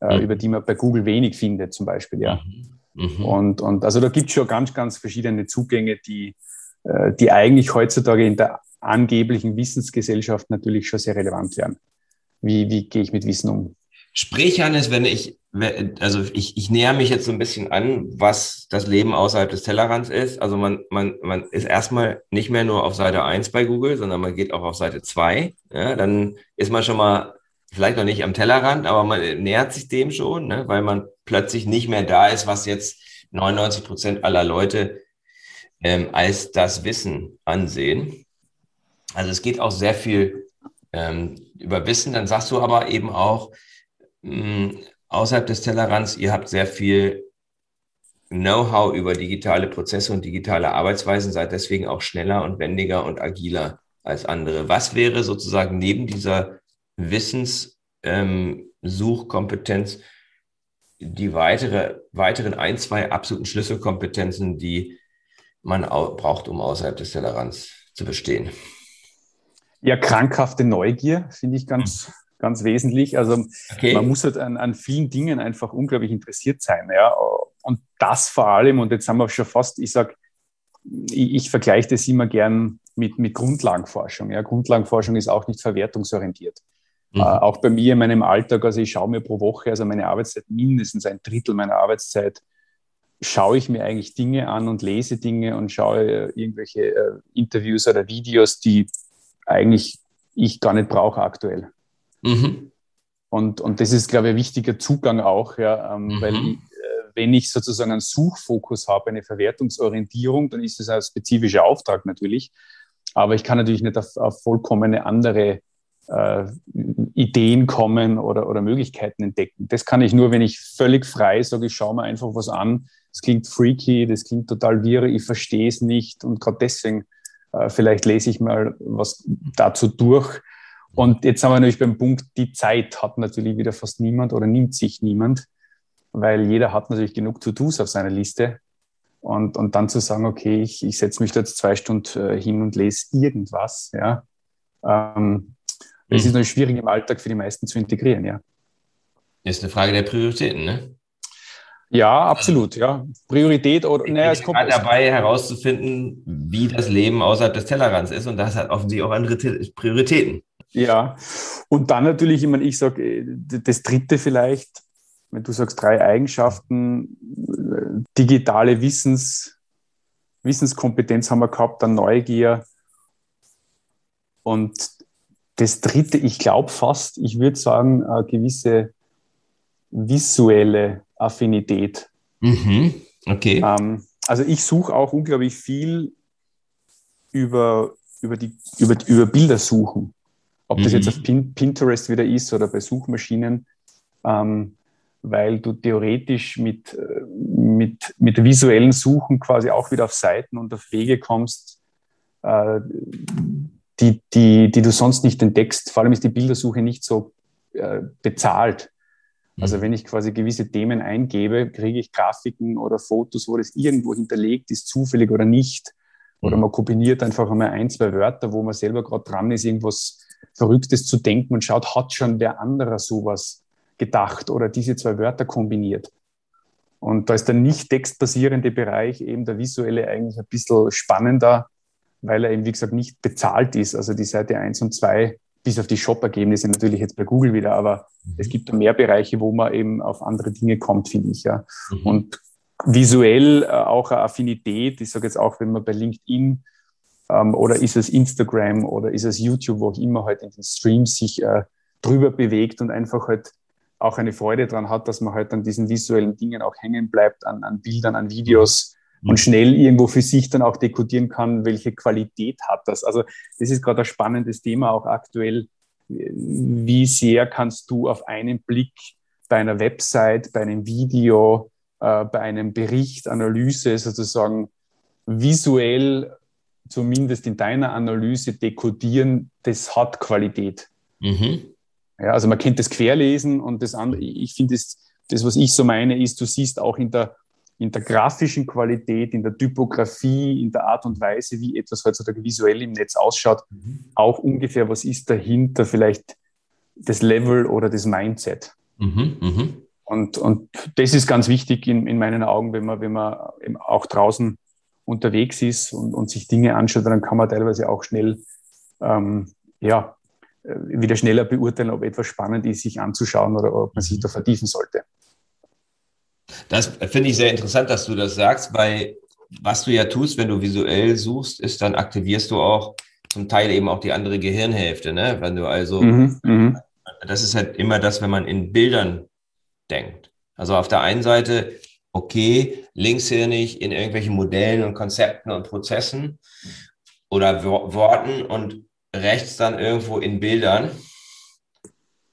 äh, mhm. über die man bei Google wenig findet, zum Beispiel, ja. Mhm. mhm. Und, und also da gibt es schon ganz, ganz verschiedene Zugänge, die, äh, die eigentlich heutzutage in der angeblichen Wissensgesellschaft natürlich schon sehr relevant wären. Wie, wie gehe ich mit Wissen um? Sprich, Hannes, wenn ich, also ich, ich näher mich jetzt so ein bisschen an, was das Leben außerhalb des Tellerrands ist. Also man, man, man ist erstmal nicht mehr nur auf Seite 1 bei Google, sondern man geht auch auf Seite 2. Ja, dann ist man schon mal vielleicht noch nicht am Tellerrand, aber man nähert sich dem schon, ne, weil man plötzlich nicht mehr da ist, was jetzt 99 Prozent aller Leute ähm, als das Wissen ansehen. Also es geht auch sehr viel ähm, über Wissen. Dann sagst du aber eben auch, mh, hm, außerhalb des Tellerrands, ihr habt sehr viel Know-how über digitale Prozesse und digitale Arbeitsweisen, seid deswegen auch schneller und wendiger und agiler als andere. Was wäre sozusagen neben dieser Wissenssuchkompetenz ähm, die weitere, weiteren ein, zwei absoluten Schlüsselkompetenzen, die man braucht, um außerhalb des Tellerrands zu bestehen? Ja, krankhafte Neugier finde ich ganz, ganz wesentlich. Also okay. man muss halt an, an vielen Dingen einfach unglaublich interessiert sein. Ja? Und das vor allem, und jetzt haben wir schon fast, ich sage, ich, ich vergleiche das immer gern mit, mit Grundlagenforschung. Ja? Grundlagenforschung ist auch nicht verwertungsorientiert. Mhm. Äh, auch bei mir in meinem Alltag, also ich schaue mir pro Woche, also meine Arbeitszeit mindestens ein Drittel meiner Arbeitszeit, schaue ich mir eigentlich Dinge an und lese Dinge und schaue äh, irgendwelche äh, Interviews oder Videos, die eigentlich ich gar nicht brauche aktuell. Mhm. Und, und das ist, glaube ich, ein wichtiger Zugang auch, ja, ähm, mhm. weil ich, äh, wenn ich sozusagen einen Suchfokus habe, eine Verwertungsorientierung, dann ist das ein spezifischer Auftrag natürlich. Aber ich kann natürlich nicht auf, auf vollkommene andere äh, Ideen kommen oder, oder Möglichkeiten entdecken. Das kann ich nur, wenn ich völlig frei sage, ich schaue mir einfach was an. Das klingt freaky, das klingt total wirr, ich verstehe es nicht. Und gerade deswegen äh, vielleicht lese ich mal was dazu durch. Und jetzt haben wir natürlich beim Punkt, die Zeit hat natürlich wieder fast niemand oder nimmt sich niemand, weil jeder hat natürlich genug To-Dos auf seiner Liste. Und, und dann zu sagen, okay, ich, ich setze mich da jetzt zwei Stunden äh, hin und lese irgendwas, ja, ähm, das ist mhm. natürlich schwierig im Alltag für die meisten zu integrieren, ja. Ist eine Frage der Prioritäten, ne? Ja, absolut, ja. Priorität oder ich naja, es kommt gerade dabei herauszufinden, wie das Leben außerhalb des Tellerrands ist und das hat offensichtlich auch andere Prioritäten. Ja, und dann natürlich, ich meine, ich sage, äh, das dritte vielleicht, wenn du sagst drei Eigenschaften, äh, digitale Wissens, Wissenskompetenz haben wir gehabt, dann Neugier und das dritte, ich glaube fast, ich würde sagen, eine gewisse visuelle Affinität. Mhm. Okay. Ähm, also ich suche auch unglaublich viel über, über, die, über, über Bilder suchen. Ob das mhm. jetzt auf Pin Pinterest wieder ist oder bei Suchmaschinen, ähm, weil du theoretisch mit, mit, mit visuellen Suchen quasi auch wieder auf Seiten und auf Wege kommst, äh, die, die, die du sonst nicht entdeckst. Vor allem ist die Bildersuche nicht so äh, bezahlt. Also mhm. wenn ich quasi gewisse Themen eingebe, kriege ich Grafiken oder Fotos, wo das irgendwo hinterlegt ist, zufällig oder nicht. Oder mhm. man kombiniert einfach einmal ein, zwei Wörter, wo man selber gerade dran ist, irgendwas Verrücktes zu denken und schaut, hat schon der andere sowas gedacht oder diese zwei Wörter kombiniert. Und da ist der nicht textbasierende Bereich, eben der visuelle, eigentlich ein bisschen spannender, weil er eben, wie gesagt, nicht bezahlt ist. Also die Seite 1 und 2 bis auf die Shop-Ergebnisse natürlich jetzt bei Google wieder, aber mhm. es gibt da mehr Bereiche, wo man eben auf andere Dinge kommt, finde ich, ja. Mhm. Und visuell äh, auch eine Affinität, ich sage jetzt auch, wenn man bei LinkedIn ähm, oder ist es Instagram oder ist es YouTube, wo auch immer halt in den Streams sich äh, drüber bewegt und einfach halt auch eine Freude daran hat, dass man halt an diesen visuellen Dingen auch hängen bleibt, an, an Bildern, an Videos, und schnell irgendwo für sich dann auch dekodieren kann, welche Qualität hat das. Also das ist gerade ein spannendes Thema auch aktuell. Wie sehr kannst du auf einen Blick bei einer Website, bei einem Video äh, bei einem Bericht, Analyse sozusagen visuell zumindest in deiner Analyse dekodieren, das hat Qualität. Mhm. Ja, also man kennt das Querlesen und das andere, ich finde das, das, was ich so meine, ist, du siehst auch in der, in der grafischen Qualität, in der Typografie, in der Art und Weise, wie etwas heutzutage visuell im Netz ausschaut, mhm. auch ungefähr, was ist dahinter vielleicht das Level oder das Mindset. Mhm, mh. Und, und das ist ganz wichtig in, in meinen Augen, wenn man, wenn man auch draußen unterwegs ist und, und sich Dinge anschaut, dann kann man teilweise auch schnell, ähm, ja, äh, wieder schneller beurteilen, ob etwas spannend ist, sich anzuschauen oder ob man sich da vertiefen sollte. Das finde ich sehr interessant, dass du das sagst, weil was du ja tust, wenn du visuell suchst, ist, dann aktivierst du auch zum Teil eben auch die andere Gehirnhälfte, ne? Wenn du also, mhm, mhm. das ist halt immer das, wenn man in Bildern denkt. Also auf der einen Seite okay, linkshirnig in irgendwelchen Modellen und Konzepten und Prozessen oder Worten und rechts dann irgendwo in Bildern.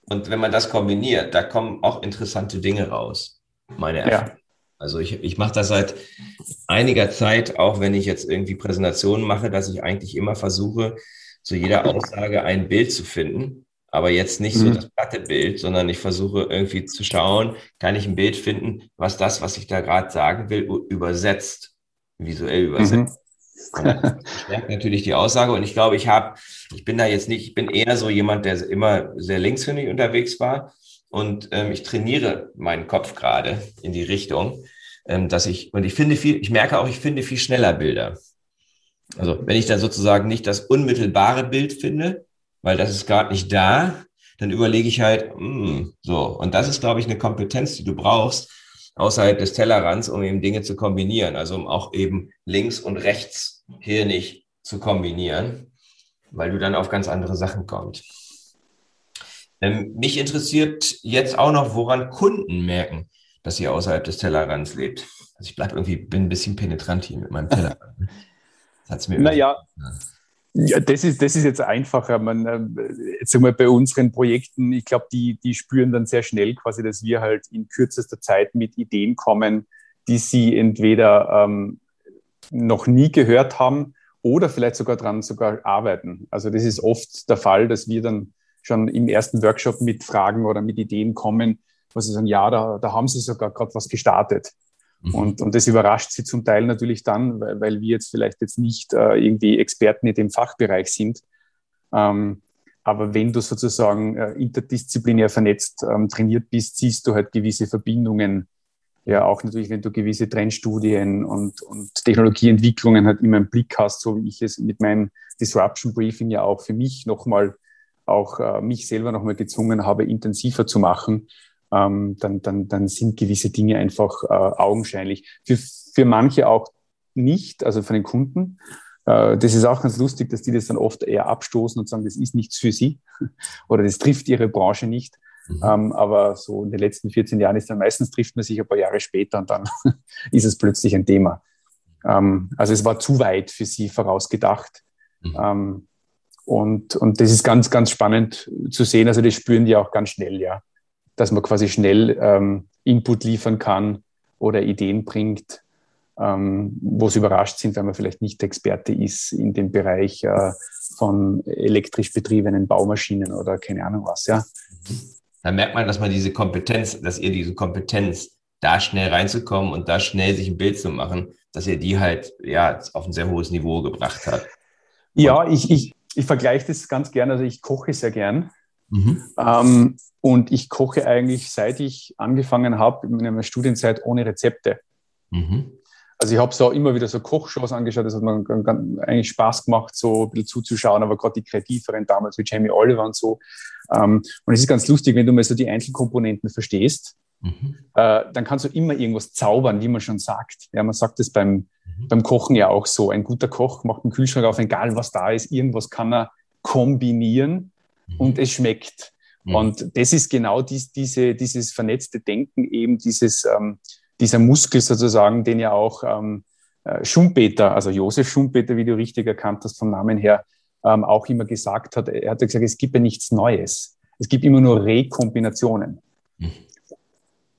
Und wenn man das kombiniert, da kommen auch interessante Dinge raus, meine Erfahrung. Ja. Also ich, ich mache das seit einiger Zeit, auch wenn ich jetzt irgendwie Präsentationen mache, dass ich eigentlich immer versuche, zu jeder Aussage ein Bild zu finden aber jetzt nicht so mhm. das platte Bild, sondern ich versuche irgendwie zu schauen, kann ich ein Bild finden, was das, was ich da gerade sagen will, übersetzt, visuell übersetzt. Mhm. das stärkt natürlich die Aussage und ich glaube, ich habe, ich bin da jetzt nicht, ich bin eher so jemand, der immer sehr linkshändig unterwegs war und ähm, ich trainiere meinen Kopf gerade in die Richtung, ähm, dass ich, und ich finde viel, ich merke auch, ich finde viel schneller Bilder. Also wenn ich dann sozusagen nicht das unmittelbare Bild finde, weil das ist gerade nicht da, dann überlege ich halt, mh, hm, so. Und das ist, glaube ich, eine Kompetenz, die du brauchst, außerhalb des Tellerrands, um eben Dinge zu kombinieren. Also um auch eben links und rechts hirnig zu kombinieren, weil du dann auf ganz andere Sachen kommst. Ähm, mich interessiert jetzt auch noch, woran Kunden merken, dass ihr außerhalb des Tellerrands lebt. Also ich bleibe irgendwie, bin ein bisschen penetrant hier mit meinem Tellerrand. Hat's mir naja, ja, das ist, das ist jetzt einfacher. Man, äh, jetzt einmal bei unseren Projekten, ich glaube, die, die spüren dann sehr schnell quasi, dass wir halt in kürzester Zeit mit Ideen kommen, die sie entweder ähm, noch nie gehört haben oder vielleicht sogar dran sogar arbeiten. Also das ist oft der Fall, dass wir dann schon im ersten Workshop mit Fragen oder mit Ideen kommen, wo sie sagen, ja, da, da haben sie sogar gerade was gestartet. Mhm. Und, und das überrascht sie zum Teil natürlich dann, weil, weil wir jetzt vielleicht jetzt nicht äh, irgendwie Experten in dem Fachbereich sind. Ähm, aber wenn du sozusagen äh, interdisziplinär vernetzt ähm, trainiert bist, siehst du halt gewisse Verbindungen. Ja, auch natürlich, wenn du gewisse Trendstudien und, und Technologieentwicklungen halt immer im Blick hast, so wie ich es mit meinem Disruption Briefing ja auch für mich nochmal, auch äh, mich selber nochmal gezwungen habe, intensiver zu machen ähm, dann, dann, dann sind gewisse Dinge einfach äh, augenscheinlich. Für, für manche auch nicht, also von den Kunden. Äh, das ist auch ganz lustig, dass die das dann oft eher abstoßen und sagen, das ist nichts für sie oder das trifft ihre Branche nicht. Mhm. Ähm, aber so in den letzten 14 Jahren ist dann meistens trifft man sich ein paar Jahre später und dann ist es plötzlich ein Thema. Ähm, also es war zu weit für sie vorausgedacht. Mhm. Und, und das ist ganz, ganz spannend zu sehen. Also das spüren die auch ganz schnell, ja dass man quasi schnell ähm, Input liefern kann oder Ideen bringt, ähm, wo sie überrascht sind, weil man vielleicht nicht Experte ist in dem Bereich äh, von elektrisch betriebenen Baumaschinen oder keine Ahnung was, ja. Da merkt man, dass man diese Kompetenz, dass ihr diese Kompetenz, da schnell reinzukommen und da schnell sich ein Bild zu machen, dass ihr die halt ja auf ein sehr hohes Niveau gebracht habt. Ja, ich, ich, ich vergleiche das ganz gern. Also ich koche sehr gern. Mhm. Ähm, und ich koche eigentlich, seit ich angefangen habe, in meiner Studienzeit ohne Rezepte. Mhm. Also ich habe so immer wieder so Kochshows angeschaut, das hat mir eigentlich Spaß gemacht, so ein bisschen zuzuschauen, aber gerade die kreativeren damals wie Jamie Oliver und so. Ähm, und es ist ganz lustig, wenn du mal so die Einzelkomponenten verstehst, mhm. äh, dann kannst du immer irgendwas zaubern, wie man schon sagt. Ja, man sagt das beim, mhm. beim Kochen ja auch so. Ein guter Koch macht einen Kühlschrank auf, egal was da ist, irgendwas kann er kombinieren Mhm. und es schmeckt. Mhm. Und das ist genau dies, diese, dieses vernetzte Denken, eben dieses, ähm, dieser Muskel sozusagen, den ja auch ähm, äh, Schumpeter, also Josef Schumpeter, wie du richtig erkannt hast vom Namen her, ähm, auch immer gesagt hat. Er hat gesagt, es gibt ja nichts Neues. Es gibt immer nur Rekombinationen. Mhm.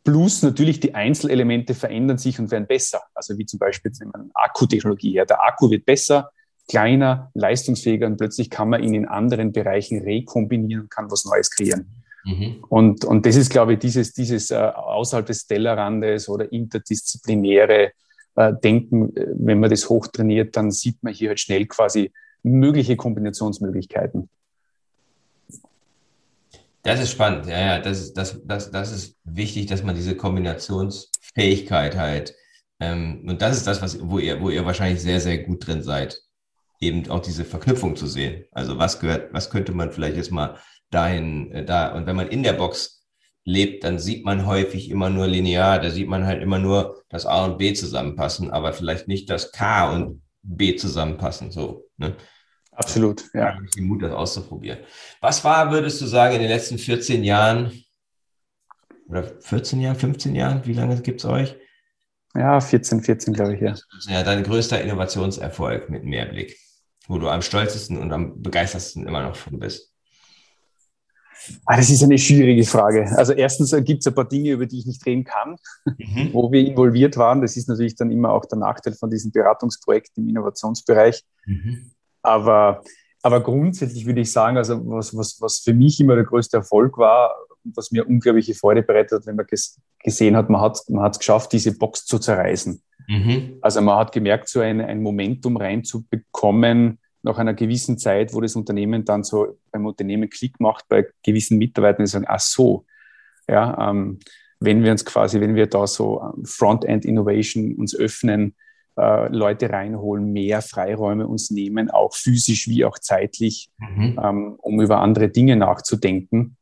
Plus natürlich die Einzelelemente verändern sich und werden besser. Also wie zum Beispiel jetzt nehmen Akkutechnologie her. Der Akku wird besser, kleiner, leistungsfähiger und plötzlich kann man ihn in anderen Bereichen rekombinieren und kann was Neues kreieren. Mhm. Und, und das ist, glaube ich, dieses, dieses äh, außerhalb des Tellerrandes oder interdisziplinäre äh, Denken, äh, wenn man das hochtrainiert, dann sieht man hier halt schnell quasi mögliche Kombinationsmöglichkeiten. Das ist spannend, ja, ja, das ist, das, das, das ist wichtig, dass man diese Kombinationsfähigkeit halt, ähm, und das ist das, was, wo ihr, wo ihr wahrscheinlich sehr, sehr gut drin seid, eben auch diese Verknüpfung zu sehen. Also was gehört, was könnte man vielleicht jetzt mal dahin, äh, da, und wenn man in der Box lebt, dann sieht man häufig immer nur linear, da sieht man halt immer nur das A und B zusammenpassen, aber vielleicht nicht das K und B zusammenpassen, so, ne? Absolut, ja. Ich den Mut, das auszuprobieren. Was war, würdest du sagen, in den letzten 14 Jahren oder 14 Jahren, 15 Jahren, wie lange gibt es euch? Ja, 14, 14 glaube ich, ja. Ja, dein größter Innovationserfolg mit Mehrblick, wo du am stolzesten und am begeistertsten immer noch von bist. Ah, das ist eine schwierige Frage. Also erstens gibt es ein paar Dinge, über die ich nicht reden kann, mhm. wo wir involviert waren. Das ist natürlich dann immer auch der Nachteil von diesen Beratungsprojekten im Innovationsbereich. Mhm. Aber, aber grundsätzlich würde ich sagen, also was, was, was für mich immer der größte Erfolg war und was mir unglaubliche Freude bereitet hat, wenn man ges gesehen hat, man hat es man geschafft, diese Box zu zerreißen. Mhm. Also man hat gemerkt, so ein, ein Momentum reinzubekommen, nach einer gewissen Zeit, wo das Unternehmen dann so beim Unternehmen Klick macht, bei gewissen Mitarbeitern, die sagen, ach so, ja, ähm, wenn wir uns quasi, wenn wir da so ähm, Frontend Innovation uns öffnen, äh, Leute reinholen, mehr Freiräume uns nehmen, auch physisch wie auch zeitlich, mhm. ähm, um über andere Dinge nachzudenken.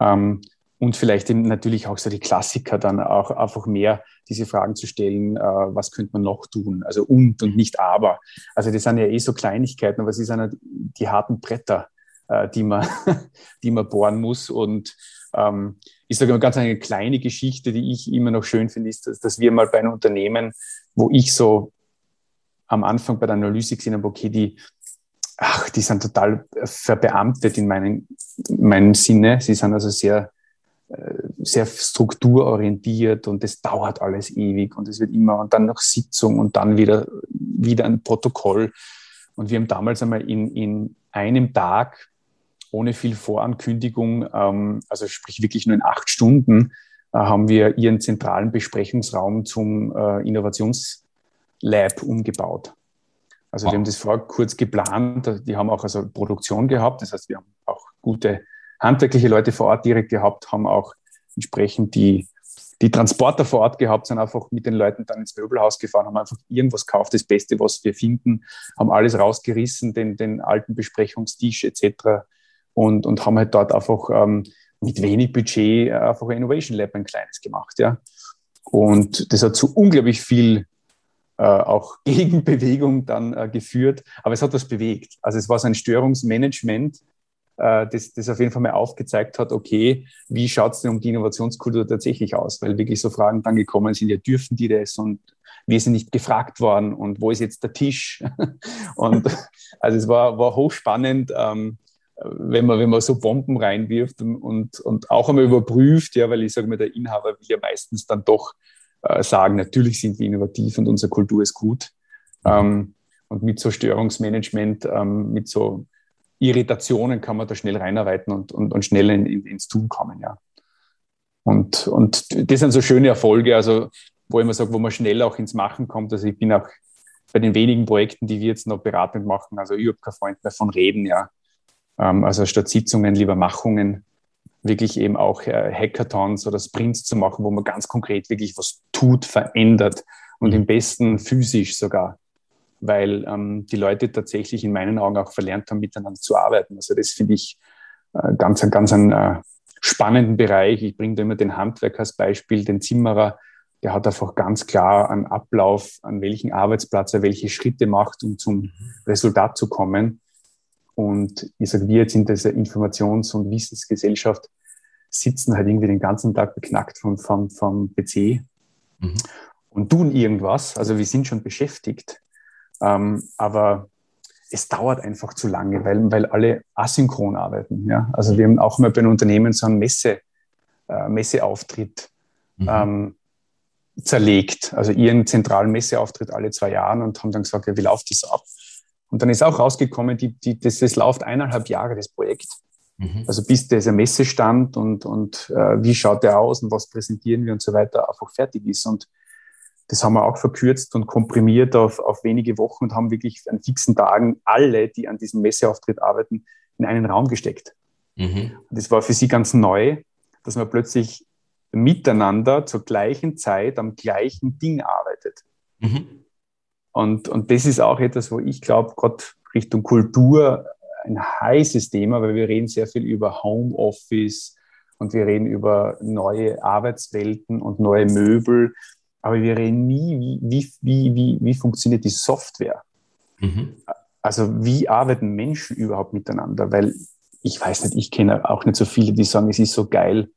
Ähm, und vielleicht eben natürlich auch so die Klassiker dann auch einfach mehr diese Fragen zu stellen, äh, was könnte man noch tun? Also und und nicht aber. Also das sind ja eh so Kleinigkeiten, aber es sind ja die harten Bretter, äh, die, man, die man bohren muss. Und ähm, ich sage mal ganz eine kleine Geschichte, die ich immer noch schön finde, ist, dass, dass wir mal bei einem Unternehmen, wo ich so am Anfang bei der Analyse gesehen habe, okay, die, ach, die sind total verbeamtet in meinem, in meinem Sinne. Sie sind also sehr, äh, sehr strukturorientiert und es dauert alles ewig und es wird immer und dann noch Sitzung und dann wieder, wieder ein Protokoll. Und wir haben damals einmal in, in einem Tag ohne viel Vorankündigung, ähm, also sprich wirklich nur in acht Stunden, äh, haben wir ihren zentralen Besprechungsraum zum äh, Innovations- Lab umgebaut. Also wow. wir haben das vorher kurz geplant. Die haben auch also Produktion gehabt. Das heißt, wir haben auch gute handwerkliche Leute vor Ort direkt gehabt, haben auch entsprechend die, die Transporter vor Ort gehabt, sind einfach mit den Leuten dann ins Möbelhaus gefahren, haben einfach irgendwas gekauft, das Beste, was wir finden, haben alles rausgerissen, den, den alten Besprechungstisch etc. Und, und haben halt dort einfach ähm, mit wenig Budget einfach ein Innovation Lab ein kleines gemacht. Ja. Und das hat zu unglaublich viel äh, auch Gegenbewegung dann äh, geführt, aber es hat was bewegt. Also es war so ein Störungsmanagement, äh, das, das auf jeden Fall mal aufgezeigt hat, okay, wie schaut es denn um die Innovationskultur tatsächlich aus? Weil wirklich so Fragen dann gekommen sind, ja, dürfen die das und wir sind nicht gefragt worden und wo ist jetzt der Tisch? und also es war, war hochspannend, ähm, wenn man, wenn man so Bomben reinwirft und, und, auch einmal überprüft, ja, weil ich sage mal, der Inhaber will ja meistens dann doch äh, sagen, natürlich sind wir innovativ und unsere Kultur ist gut. Ähm, und mit so Störungsmanagement, ähm, mit so Irritationen kann man da schnell reinarbeiten und, und, und schnell in, in, ins Tun kommen, ja. Und, und das sind so schöne Erfolge, also wo ich immer sage, wo man schnell auch ins Machen kommt. Also ich bin auch bei den wenigen Projekten, die wir jetzt noch beratend machen, also ich habe kein Freund mehr von Reden, ja. Ähm, also statt Sitzungen lieber Machungen wirklich eben auch äh, Hackathons oder Sprints zu machen, wo man ganz konkret wirklich was tut, verändert und im besten physisch sogar, weil ähm, die Leute tatsächlich in meinen Augen auch verlernt haben, miteinander zu arbeiten. Also das finde ich äh, ganz, ganz einen äh, spannenden Bereich. Ich bringe da immer den Handwerker als Beispiel, den Zimmerer, der hat einfach ganz klar einen Ablauf, an welchen Arbeitsplatz er welche Schritte macht, um zum mhm. Resultat zu kommen. Und ich sage, wir jetzt in dieser Informations- und Wissensgesellschaft sitzen halt irgendwie den ganzen Tag beknackt vom, vom, vom PC mhm. und tun irgendwas. Also wir sind schon beschäftigt, ähm, aber es dauert einfach zu lange, weil, weil alle asynchron arbeiten. Ja? Also wir haben auch mal bei einem Unternehmen so einen Messe, äh, Messeauftritt mhm. ähm, zerlegt. Also ihren zentralen Messeauftritt alle zwei Jahre und haben dann gesagt, ja, wie läuft das ab? Und dann ist auch rausgekommen, die, die, das, das läuft eineinhalb Jahre, das Projekt. Mhm. Also bis dieser Messestand und, und äh, wie schaut der aus und was präsentieren wir und so weiter einfach fertig ist. Und das haben wir auch verkürzt und komprimiert auf, auf wenige Wochen und haben wirklich an fixen Tagen alle, die an diesem Messeauftritt arbeiten, in einen Raum gesteckt. Mhm. Das war für sie ganz neu, dass man plötzlich miteinander zur gleichen Zeit am gleichen Ding arbeitet. Mhm. Und, und das ist auch etwas, wo ich glaube, gerade Richtung Kultur ein heißes Thema, weil wir reden sehr viel über Homeoffice und wir reden über neue Arbeitswelten und neue Möbel, aber wir reden nie, wie, wie, wie, wie funktioniert die Software. Mhm. Also wie arbeiten Menschen überhaupt miteinander? Weil ich weiß nicht, ich kenne auch nicht so viele, die sagen, es ist so geil,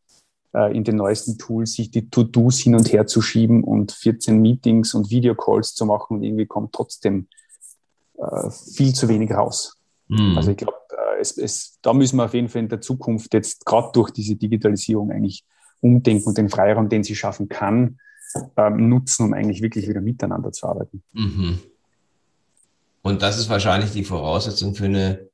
äh, in den neuesten Tools sich die To-Dos hin und her zu schieben und 14 Meetings und Videocalls zu machen und irgendwie kommt trotzdem äh, viel zu wenig raus. Mhm. Also ich glaube, äh, es, es, da müssen wir auf jeden Fall in der Zukunft jetzt gerade durch diese Digitalisierung eigentlich umdenken und den Freiraum, den sie schaffen kann, ähm, nutzen, um eigentlich wirklich wieder miteinander zu arbeiten. Mhm. Und das ist wahrscheinlich die Voraussetzung für eine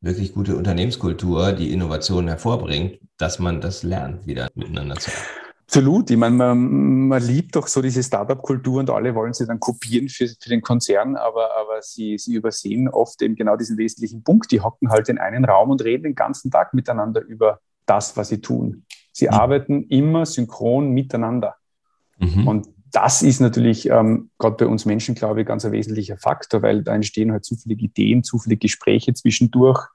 wirklich gute Unternehmenskultur, die Innovationen hervorbringt, dass man das lernt, wieder miteinander zu arbeiten. Absolut. Ich meine, man, man liebt doch so diese Startup-Kultur und alle wollen sie dann kopieren für, für den Konzern, aber, aber sie, sie übersehen oft eben genau diesen wesentlichen Punkt. Die hocken halt in einen Raum und reden den ganzen Tag miteinander über das, was sie tun. Sie mhm. arbeiten immer synchron miteinander. Mhm. Und das ist natürlich ähm, gerade bei uns Menschen, glaube ich, ganz ein wesentlicher Faktor, weil da entstehen halt zu viele Ideen, zu viele Gespräche zwischendurch.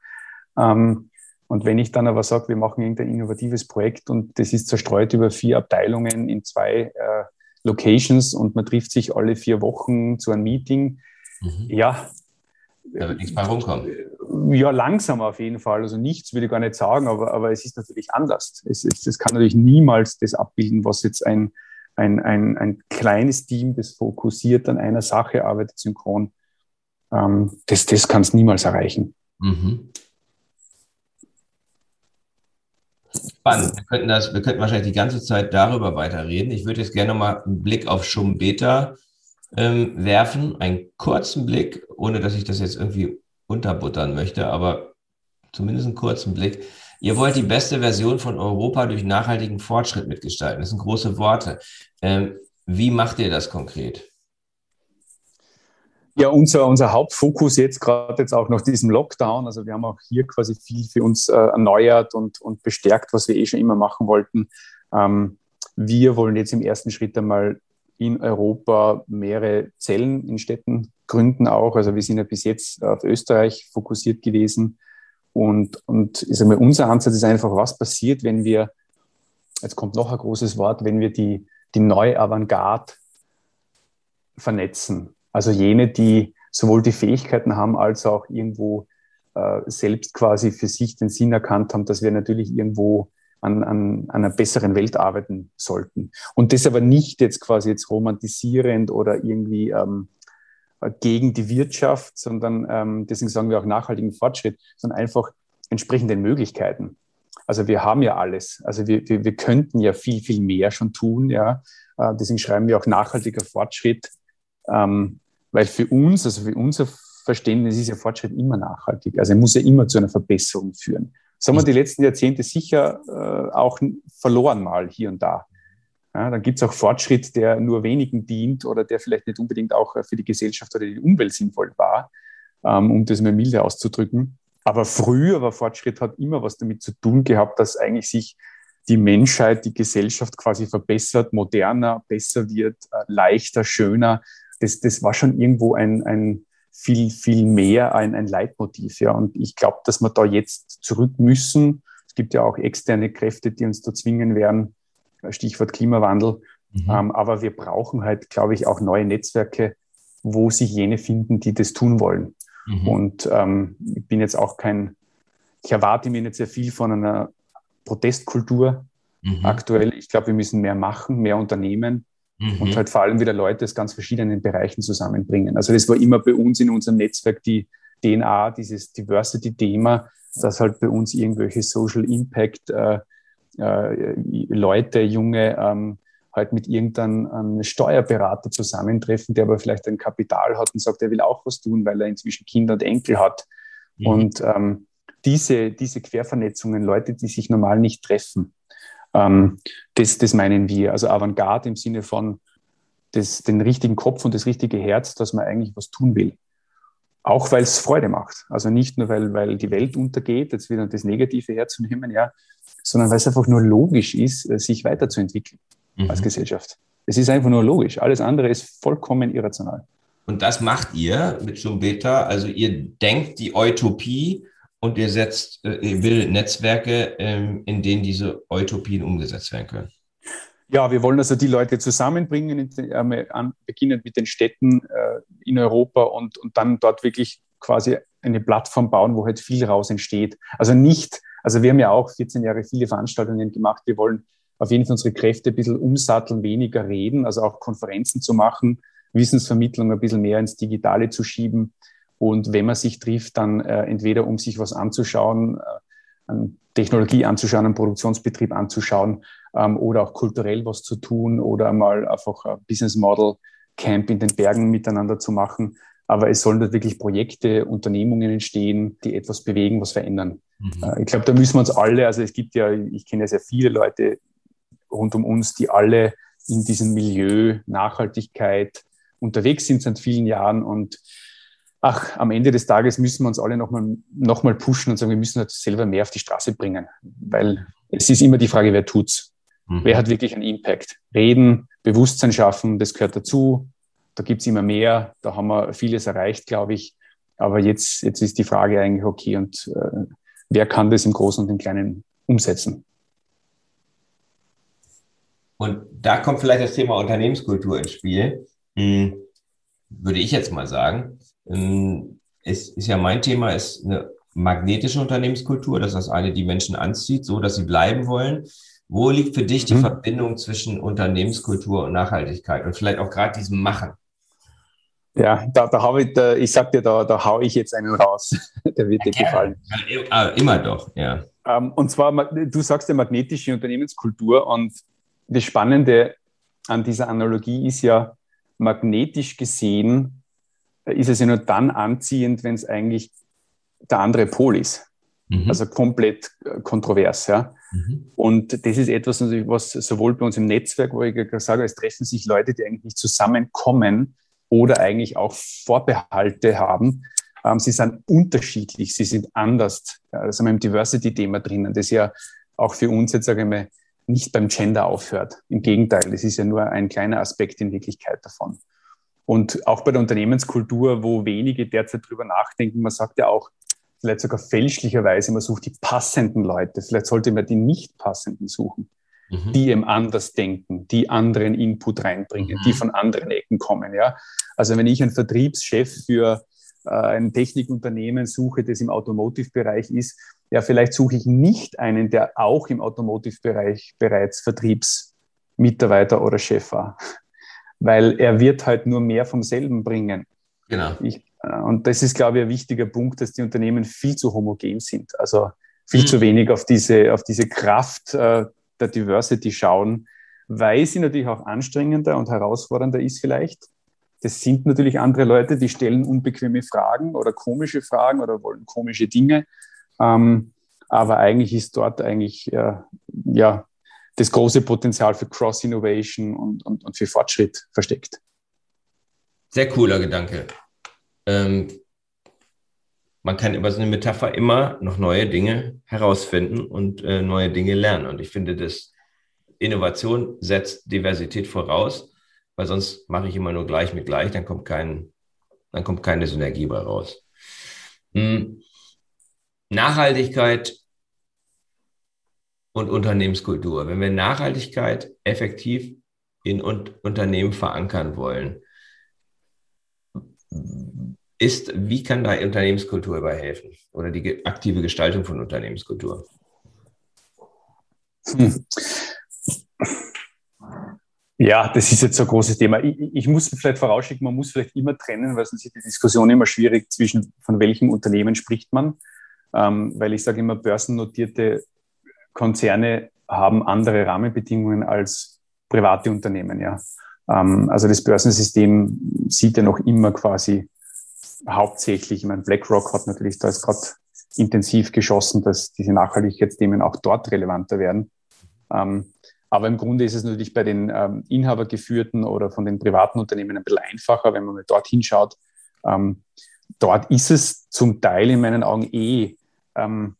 Ähm, und wenn ich dann aber sage, wir machen irgendein innovatives Projekt und das ist zerstreut über vier Abteilungen in zwei äh, Locations und man trifft sich alle vier Wochen zu einem Meeting, mhm. ja. Da wird nichts mehr rumkommen. Ja, langsam auf jeden Fall. Also nichts würde ich gar nicht sagen, aber, aber es ist natürlich anders. Es, es, es kann natürlich niemals das abbilden, was jetzt ein, ein, ein, ein kleines Team, das fokussiert an einer Sache arbeitet, synchron, ähm, das, das kann es niemals erreichen. Mhm. Spannend. Wir könnten, das, wir könnten wahrscheinlich die ganze Zeit darüber weiterreden. Ich würde jetzt gerne nochmal einen Blick auf Schumbeta ähm, werfen, einen kurzen Blick, ohne dass ich das jetzt irgendwie unterbuttern möchte, aber zumindest einen kurzen Blick. Ihr wollt die beste Version von Europa durch nachhaltigen Fortschritt mitgestalten. Das sind große Worte. Ähm, wie macht ihr das konkret? Ja, unser, unser Hauptfokus jetzt gerade jetzt auch nach diesem Lockdown, also wir haben auch hier quasi viel für uns äh, erneuert und, und bestärkt, was wir eh schon immer machen wollten. Ähm, wir wollen jetzt im ersten Schritt einmal in Europa mehrere Zellen in Städten gründen auch. Also wir sind ja bis jetzt auf Österreich fokussiert gewesen. Und, und ich sage mal, unser Ansatz ist einfach, was passiert, wenn wir, jetzt kommt noch ein großes Wort, wenn wir die, die neue Avantgarde vernetzen. Also jene, die sowohl die Fähigkeiten haben, als auch irgendwo äh, selbst quasi für sich den Sinn erkannt haben, dass wir natürlich irgendwo an, an, einer besseren Welt arbeiten sollten. Und das aber nicht jetzt quasi jetzt romantisierend oder irgendwie ähm, gegen die Wirtschaft, sondern ähm, deswegen sagen wir auch nachhaltigen Fortschritt, sondern einfach entsprechend Möglichkeiten. Also wir haben ja alles. Also wir, wir, wir könnten ja viel, viel mehr schon tun. Ja. Äh, deswegen schreiben wir auch nachhaltiger Fortschritt, ähm, weil für uns, also für unser Verständnis ist ja Fortschritt immer nachhaltig. Also er muss ja immer zu einer Verbesserung führen. Das haben wir die letzten Jahrzehnte sicher äh, auch verloren mal hier und da. Ja, dann gibt es auch Fortschritt, der nur wenigen dient oder der vielleicht nicht unbedingt auch für die Gesellschaft oder die Umwelt sinnvoll war, ähm, um das mal milde auszudrücken. Aber früher war Fortschritt hat immer was damit zu tun gehabt, dass eigentlich sich die Menschheit, die Gesellschaft quasi verbessert, moderner, besser wird, äh, leichter, schöner. Das, das war schon irgendwo ein, ein viel, viel mehr ein, ein Leitmotiv. Ja. Und ich glaube, dass wir da jetzt zurück müssen. Es gibt ja auch externe Kräfte, die uns da zwingen werden, Stichwort Klimawandel. Mhm. Ähm, aber wir brauchen halt, glaube ich, auch neue Netzwerke, wo sich jene finden, die das tun wollen. Mhm. Und ähm, ich bin jetzt auch kein, ich erwarte mir nicht sehr viel von einer Protestkultur mhm. aktuell. Ich glaube, wir müssen mehr machen, mehr unternehmen mhm. und halt vor allem wieder Leute aus ganz verschiedenen Bereichen zusammenbringen. Also das war immer bei uns in unserem Netzwerk die DNA, dieses Diversity-Thema, dass halt bei uns irgendwelche Social Impact äh, äh, Leute, junge, ähm, halt mit irgendeinem Steuerberater zusammentreffen, der aber vielleicht ein Kapital hat und sagt, er will auch was tun, weil er inzwischen Kinder und Enkel hat. Mhm. Und ähm, diese, diese Quervernetzungen, Leute, die sich normal nicht treffen, ähm, das, das meinen wir. Also Avantgarde im Sinne von das, den richtigen Kopf und das richtige Herz, dass man eigentlich was tun will. Auch weil es Freude macht. Also nicht nur, weil, weil die Welt untergeht, jetzt wieder das Negative herzunehmen, ja, sondern weil es einfach nur logisch ist, äh, sich weiterzuentwickeln mhm. als Gesellschaft. Es ist einfach nur logisch. Alles andere ist vollkommen irrational. Und das macht ihr mit Jumbeta. Also ihr denkt die Utopie und ihr setzt, äh, ihr bildet Netzwerke, ähm, in denen diese Utopien umgesetzt werden können. Ja, wir wollen also die Leute zusammenbringen, beginnend mit den Städten äh, in Europa und, und dann dort wirklich quasi eine Plattform bauen, wo halt viel raus entsteht. Also nicht, also wir haben ja auch 14 Jahre viele Veranstaltungen gemacht. Wir wollen auf jeden Fall unsere Kräfte ein bisschen umsatteln, weniger reden, also auch Konferenzen zu machen, Wissensvermittlung ein bisschen mehr ins Digitale zu schieben. Und wenn man sich trifft, dann äh, entweder um sich was anzuschauen, äh, Technologie anzuschauen, einen Produktionsbetrieb anzuschauen ähm, oder auch kulturell was zu tun oder mal einfach ein Business Model Camp in den Bergen miteinander zu machen. Aber es sollen dort wirklich Projekte, Unternehmungen entstehen, die etwas bewegen, was verändern. Mhm. Äh, ich glaube, da müssen wir uns alle, also es gibt ja, ich kenne ja sehr viele Leute rund um uns, die alle in diesem Milieu Nachhaltigkeit unterwegs sind seit vielen Jahren und ach, am Ende des Tages müssen wir uns alle nochmal noch mal pushen und sagen, wir müssen halt selber mehr auf die Straße bringen, weil es ist immer die Frage, wer tut's? Mhm. Wer hat wirklich einen Impact? Reden, Bewusstsein schaffen, das gehört dazu. Da gibt's immer mehr. Da haben wir vieles erreicht, glaube ich. Aber jetzt, jetzt ist die Frage eigentlich, okay, und äh, wer kann das im Großen und im Kleinen umsetzen? Und da kommt vielleicht das Thema Unternehmenskultur ins Spiel. Hm, würde ich jetzt mal sagen. Ähm, es ist ja mein Thema, ist eine magnetische Unternehmenskultur, dass das eine die Menschen anzieht, so dass sie bleiben wollen. Wo liegt für dich die mhm. Verbindung zwischen Unternehmenskultur und Nachhaltigkeit und vielleicht auch gerade diesem Machen? Ja, da, da habe ich, da, ich sag dir, da, da hau ich jetzt einen raus. Der wird dir ja, gefallen. Ja, immer doch, ja. Ähm, und zwar, du sagst ja magnetische Unternehmenskultur und das Spannende an dieser Analogie ist ja, magnetisch gesehen ist es ja nur dann anziehend, wenn es eigentlich der andere Pol ist. Mhm. Also komplett äh, kontrovers, ja. Mhm. Und das ist etwas, was sowohl bei uns im Netzwerk, wo ich gerade sage, es treffen sich Leute, die eigentlich nicht zusammenkommen oder eigentlich auch Vorbehalte haben. Ähm, sie sind unterschiedlich, sie sind anders. Ja, da sind wir im Diversity-Thema drinnen, das ja auch für uns jetzt, sage ich mal, nicht beim Gender aufhört. Im Gegenteil, es ist ja nur ein kleiner Aspekt in Wirklichkeit davon. Und auch bei der Unternehmenskultur, wo wenige derzeit drüber nachdenken, man sagt ja auch, vielleicht sogar fälschlicherweise, man sucht die passenden Leute. Vielleicht sollte man die nicht passenden suchen, mhm. die eben anders denken, die anderen Input reinbringen, mhm. die von anderen Ecken kommen. Ja? Also wenn ich einen Vertriebschef für äh, ein Technikunternehmen suche, das im Automotive-Bereich ist, ja, vielleicht suche ich nicht einen, der auch im Automotive-Bereich bereits Vertriebsmitarbeiter oder Chef war, weil er wird halt nur mehr vom selben bringen. Genau. Ich, äh, und das ist, glaube ich, ein wichtiger Punkt, dass die Unternehmen viel zu homogen sind. Also viel mhm. zu wenig auf diese, auf diese Kraft äh, der Diversity schauen, weil sie natürlich auch anstrengender und herausfordernder ist vielleicht. Das sind natürlich andere Leute, die stellen unbequeme Fragen oder komische Fragen oder wollen komische Dinge. Ähm, aber eigentlich ist dort eigentlich äh, ja, das große Potenzial für Cross-Innovation und, und, und für Fortschritt versteckt. Sehr cooler Gedanke. Ähm, man kann über so eine Metapher immer noch neue Dinge herausfinden und äh, neue Dinge lernen. Und ich finde, dass Innovation setzt Diversität voraus, weil sonst mache ich immer nur gleich mit gleich, dann kommt kein, dann kommt keine Synergie bei raus. Hm. Nachhaltigkeit und Unternehmenskultur. Wenn wir Nachhaltigkeit effektiv in Unternehmen verankern wollen, ist, wie kann da Unternehmenskultur dabei helfen oder die aktive Gestaltung von Unternehmenskultur? Hm. Ja, das ist jetzt so ein großes Thema. Ich, ich, muss vielleicht vorausschicken, man muss vielleicht immer trennen, weil sonst ist die Diskussion immer schwierig zwischen von welchem Unternehmen spricht man. Ähm, weil ich sage immer, börsennotierte Konzerne haben andere Rahmenbedingungen als private Unternehmen, ja. Ähm, also das Börsensystem sieht ja noch immer quasi hauptsächlich, ich meine, BlackRock hat natürlich da jetzt gerade intensiv geschossen, dass diese Nachhaltigkeitsthemen auch dort relevanter werden. Ähm, aber im Grunde ist es natürlich bei den ähm, inhabergeführten oder von den privaten Unternehmen ein bisschen einfacher, wenn man mal dort hinschaut. Ähm, dort ist es zum Teil in meinen Augen eh ähm,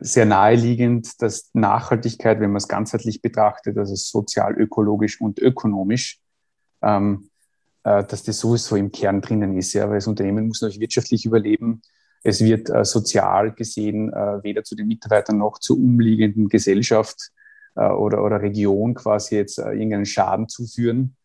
sehr naheliegend, dass Nachhaltigkeit, wenn man es ganzheitlich betrachtet, also sozial, ökologisch und ökonomisch, ähm, äh, dass das sowieso im Kern drinnen ist. Ja, weil das Unternehmen muss natürlich wirtschaftlich überleben. Es wird äh, sozial gesehen äh, weder zu den Mitarbeitern noch zur umliegenden Gesellschaft äh, oder, oder Region quasi jetzt äh, irgendeinen Schaden zuführen,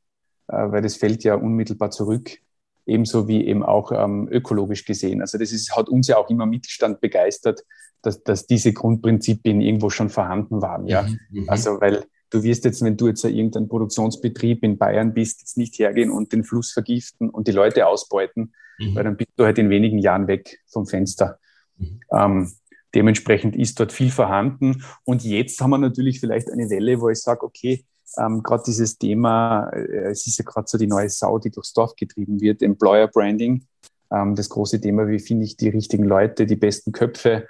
äh, weil das fällt ja unmittelbar zurück ebenso wie eben auch ähm, ökologisch gesehen. Also das ist, hat uns ja auch immer Mittelstand begeistert, dass, dass diese Grundprinzipien irgendwo schon vorhanden waren. Ja? Mhm, mhm. also weil du wirst jetzt, wenn du jetzt irgendein Produktionsbetrieb in Bayern bist, jetzt nicht hergehen und den Fluss vergiften und die Leute ausbeuten, mhm. weil dann bist du halt in wenigen Jahren weg vom Fenster. Mhm. Ähm, dementsprechend ist dort viel vorhanden. Und jetzt haben wir natürlich vielleicht eine Welle, wo ich sage, okay, ähm, gerade dieses Thema, äh, es ist ja gerade so die neue Sau, die durchs Dorf getrieben wird, Employer Branding. Ähm, das große Thema, wie finde ich die richtigen Leute, die besten Köpfe.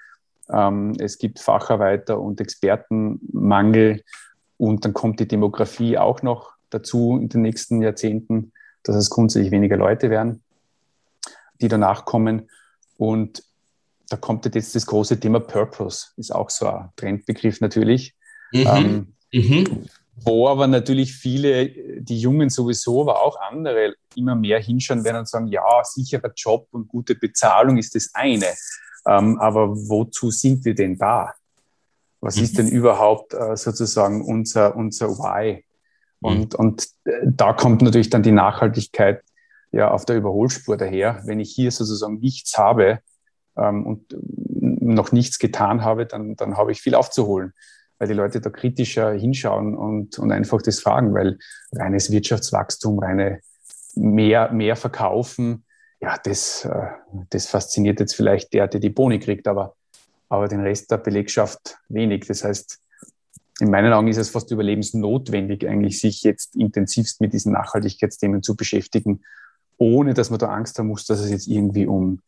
Ähm, es gibt Facharbeiter und Expertenmangel und dann kommt die Demografie auch noch dazu in den nächsten Jahrzehnten, dass es grundsätzlich weniger Leute werden, die danach kommen. Und da kommt jetzt das große Thema Purpose, ist auch so ein Trendbegriff natürlich. Mhm. Ähm, mhm wo aber natürlich viele, die Jungen sowieso, aber auch andere immer mehr hinschauen werden und sagen, ja, sicherer Job und gute Bezahlung ist das eine. Ähm, aber wozu sind wir denn da? Was ist denn überhaupt äh, sozusagen unser, unser Why? Und, mhm. und äh, da kommt natürlich dann die Nachhaltigkeit ja auf der Überholspur daher. Wenn ich hier sozusagen nichts habe ähm, und noch nichts getan habe, dann, dann habe ich viel aufzuholen weil die Leute da kritischer hinschauen und, und einfach das fragen, weil reines Wirtschaftswachstum, reine mehr, mehr verkaufen, ja, das, äh, das fasziniert jetzt vielleicht der, der die Boni kriegt, aber, aber den Rest der Belegschaft wenig. Das heißt, in meinen Augen ist es fast überlebensnotwendig, eigentlich sich jetzt intensivst mit diesen Nachhaltigkeitsthemen zu beschäftigen, ohne dass man da Angst haben muss, dass es jetzt irgendwie um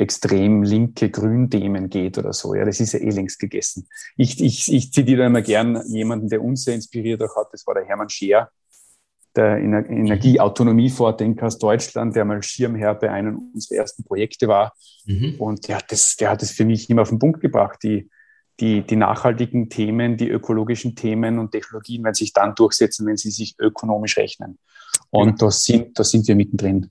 extrem linke Grünthemen geht oder so. Ja, das ist ja eh längst gegessen. Ich, ich, ich zitiere immer gern jemanden, der uns sehr inspiriert auch hat. Das war der Hermann Scheer, der Energieautonomie-Vordenker aus Deutschland, der mal Schirmherr bei einem unserer ersten Projekte war. Mhm. Und der hat, das, der hat das für mich immer auf den Punkt gebracht. Die, die, die nachhaltigen Themen, die ökologischen Themen und Technologien werden sich dann durchsetzen, wenn sie sich ökonomisch rechnen. Und ja. da, sind, da sind wir mittendrin.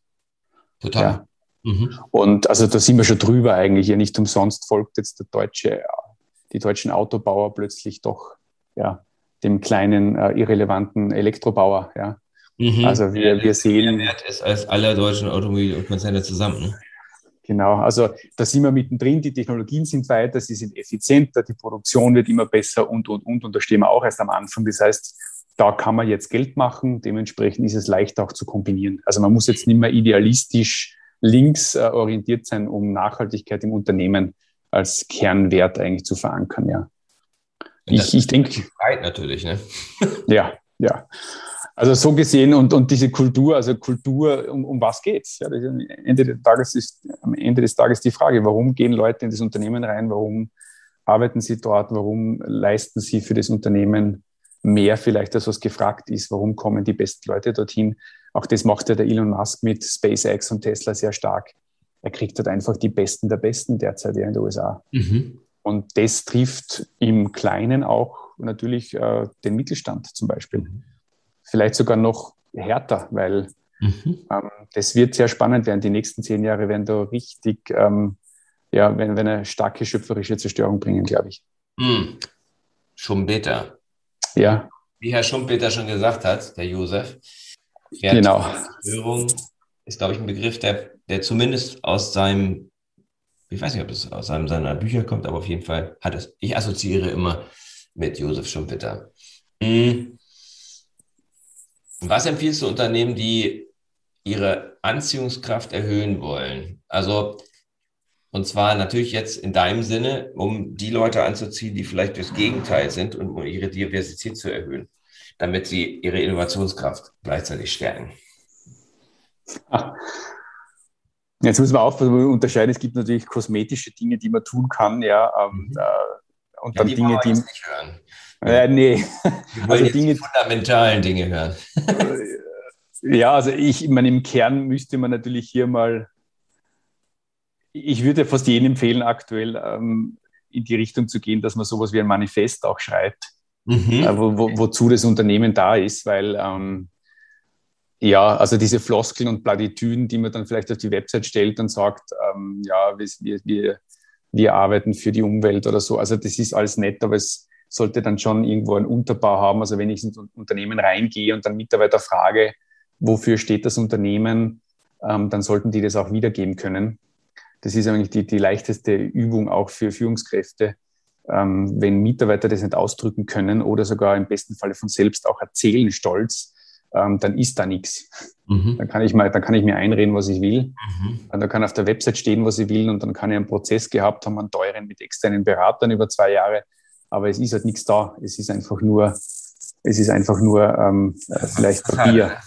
Total. Ja. Mhm. Und also da sind wir schon drüber eigentlich. Ja, nicht umsonst folgt jetzt der deutsche, die deutschen Autobauer plötzlich doch ja, dem kleinen, äh, irrelevanten Elektrobauer. Ja. Mhm. Also wir, wir sehen. Mehr Wert ist als alle deutschen Automobilkonzerne zusammen. Ne? Genau, also da sind wir mittendrin, die Technologien sind weiter, sie sind effizienter, die Produktion wird immer besser und, und, und. Und da stehen wir auch erst am Anfang. Das heißt, da kann man jetzt Geld machen, dementsprechend ist es leicht auch zu kombinieren. Also man muss jetzt nicht mehr idealistisch links äh, orientiert sein, um Nachhaltigkeit im Unternehmen als Kernwert eigentlich zu verankern, ja. Ich, ich denke. natürlich, ne? ja, ja. Also so gesehen und, und diese Kultur, also Kultur, um, um was geht's? Ja, am, Ende des Tages ist, am Ende des Tages die Frage, warum gehen Leute in das Unternehmen rein? Warum arbeiten sie dort? Warum leisten sie für das Unternehmen mehr vielleicht, als was gefragt ist? Warum kommen die besten Leute dorthin? Auch das macht ja der Elon Musk mit SpaceX und Tesla sehr stark. Er kriegt dort einfach die Besten der Besten derzeit ja in den USA. Mhm. Und das trifft im Kleinen auch natürlich äh, den Mittelstand zum Beispiel. Mhm. Vielleicht sogar noch härter, weil mhm. ähm, das wird sehr spannend werden. Die nächsten zehn Jahre werden da richtig, ähm, ja, wenn, wenn eine starke schöpferische Zerstörung bringen, glaube ich. Mhm. Schumpeter. Ja. Wie Herr Schumpeter schon gesagt hat, der Josef, genau. Störung ist, glaube ich, ein Begriff, der, der zumindest aus seinem, ich weiß nicht, ob es aus einem seiner Bücher kommt, aber auf jeden Fall hat es. Ich assoziiere immer mit Josef Schumpeter. Hm. Was empfiehlst du Unternehmen, die ihre Anziehungskraft erhöhen wollen? Also, und zwar natürlich jetzt in deinem Sinne, um die Leute anzuziehen, die vielleicht das Gegenteil sind und um ihre Diversität zu erhöhen. Damit sie ihre Innovationskraft gleichzeitig stärken. Jetzt müssen wir aufpassen, unterscheiden. Es gibt natürlich kosmetische Dinge, die man tun kann, ja. Mhm. äh, und ja, dann die Dinge, die. Nicht hören. Äh, nee. Wir also jetzt Dinge, die fundamentalen Dinge hören. ja, also ich, ich meine, im Kern müsste man natürlich hier mal. Ich würde fast jedem empfehlen, aktuell ähm, in die Richtung zu gehen, dass man sowas wie ein Manifest auch schreibt, mhm. äh, wo, wo, wozu das Unternehmen da ist, weil ähm, ja, also diese Floskeln und Platitüden, die man dann vielleicht auf die Website stellt und sagt, ähm, ja, wir, wir, wir arbeiten für die Umwelt oder so. Also das ist alles nett, aber es sollte dann schon irgendwo ein Unterbau haben. Also wenn ich ins Unternehmen reingehe und dann Mitarbeiter frage, wofür steht das Unternehmen, ähm, dann sollten die das auch wiedergeben können. Das ist eigentlich die, die leichteste Übung auch für Führungskräfte. Ähm, wenn Mitarbeiter das nicht ausdrücken können oder sogar im besten Falle von selbst auch erzählen, stolz, ähm, dann ist da nichts. Mhm. Dann, kann ich mal, dann kann ich mir einreden, was ich will. Mhm. Und dann kann auf der Website stehen, was ich will. Und dann kann ich einen Prozess gehabt haben, einen teuren mit externen Beratern über zwei Jahre. Aber es ist halt nichts da. Es ist einfach nur, es ist einfach nur ähm, äh, vielleicht Papier.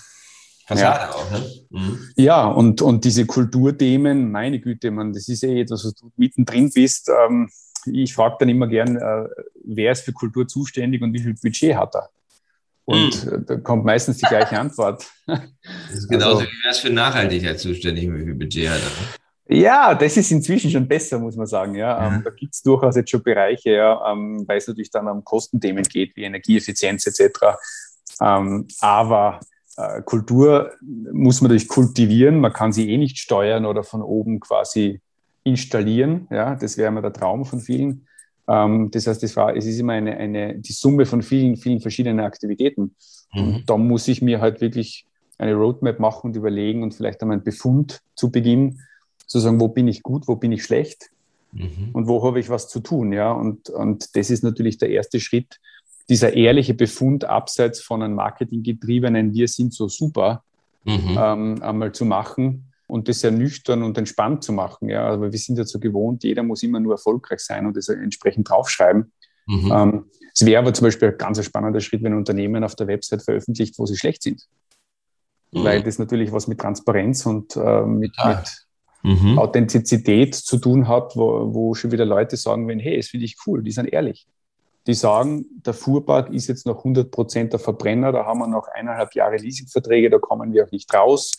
Fassade ja. auch, ne? Mhm. Ja, und, und diese Kulturthemen, meine Güte, man, das ist eh etwas, was du mittendrin bist. Ähm, ich frage dann immer gern, äh, wer ist für Kultur zuständig und wie viel Budget hat er? Und mhm. da kommt meistens die gleiche Antwort. Das ist genauso also, wie wer ist für Nachhaltigkeit zuständig und wie viel Budget hat er. Ja, das ist inzwischen schon besser, muss man sagen. Ja. Ähm, da gibt es durchaus jetzt schon Bereiche, ja, ähm, weil es natürlich dann um Kostenthemen geht, wie Energieeffizienz etc. Ähm, aber äh, Kultur muss man natürlich kultivieren. Man kann sie eh nicht steuern oder von oben quasi installieren. Ja, das wäre immer der Traum von vielen. Ähm, das heißt, es, war, es ist immer eine, eine, die Summe von vielen, vielen verschiedenen Aktivitäten. Mhm. Und da muss ich mir halt wirklich eine Roadmap machen und überlegen und vielleicht einmal einen Befund zu Beginn, zu sagen, wo bin ich gut, wo bin ich schlecht mhm. und wo habe ich was zu tun. Ja? Und, und das ist natürlich der erste Schritt, dieser ehrliche Befund abseits von einem marketinggetriebenen, wir sind so super, mhm. ähm, einmal zu machen und das sehr nüchtern und entspannt zu machen. Ja, aber wir sind ja so gewohnt, jeder muss immer nur erfolgreich sein und das entsprechend draufschreiben. Mhm. Ähm, es wäre aber zum Beispiel ein ganz spannender Schritt, wenn ein Unternehmen auf der Website veröffentlicht, wo sie schlecht sind. Mhm. Weil das natürlich was mit Transparenz und äh, mit, mit mhm. Authentizität zu tun hat, wo, wo schon wieder Leute sagen, wenn, hey, das finde ich cool, die sind ehrlich. Die sagen, der Fuhrpark ist jetzt noch 100 Prozent der Verbrenner, da haben wir noch eineinhalb Jahre Leasingverträge, da kommen wir auch nicht raus.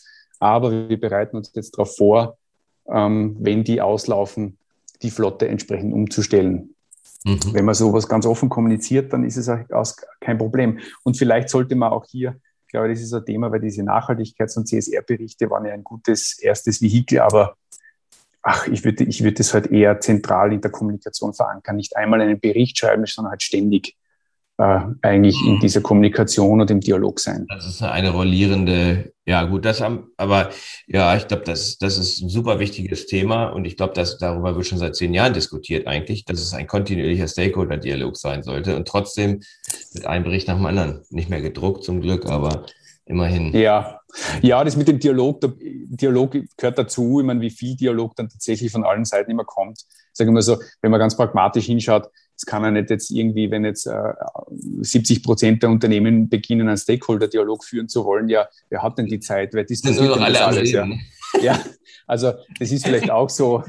Aber wir bereiten uns jetzt darauf vor, ähm, wenn die auslaufen, die Flotte entsprechend umzustellen. Mhm. Wenn man sowas ganz offen kommuniziert, dann ist es auch kein Problem. Und vielleicht sollte man auch hier, ich glaube, das ist ein Thema, weil diese Nachhaltigkeits- und CSR-Berichte waren ja ein gutes erstes Vehikel, aber ach, ich würde, ich würde das halt eher zentral in der Kommunikation verankern, nicht einmal einen Bericht schreiben, sondern halt ständig äh, eigentlich in mhm. dieser Kommunikation und im Dialog sein. Das ist eine rollierende, ja gut, das haben, aber ja, ich glaube, das, das ist ein super wichtiges Thema und ich glaube, dass darüber wird schon seit zehn Jahren diskutiert eigentlich, dass es ein kontinuierlicher Stakeholder-Dialog sein sollte und trotzdem mit einem Bericht nach dem anderen, nicht mehr gedruckt zum Glück, aber immerhin. Ja, ja, das mit dem Dialog, der Dialog gehört dazu. Ich meine, wie viel Dialog dann tatsächlich von allen Seiten immer kommt. Sagen wir mal so, wenn man ganz pragmatisch hinschaut, es kann ja nicht jetzt irgendwie, wenn jetzt äh, 70 Prozent der Unternehmen beginnen, einen Stakeholder-Dialog führen zu wollen, ja, wer hat denn die Zeit? Wer diskutiert denn das alles? Ja. ja, also das ist vielleicht auch so,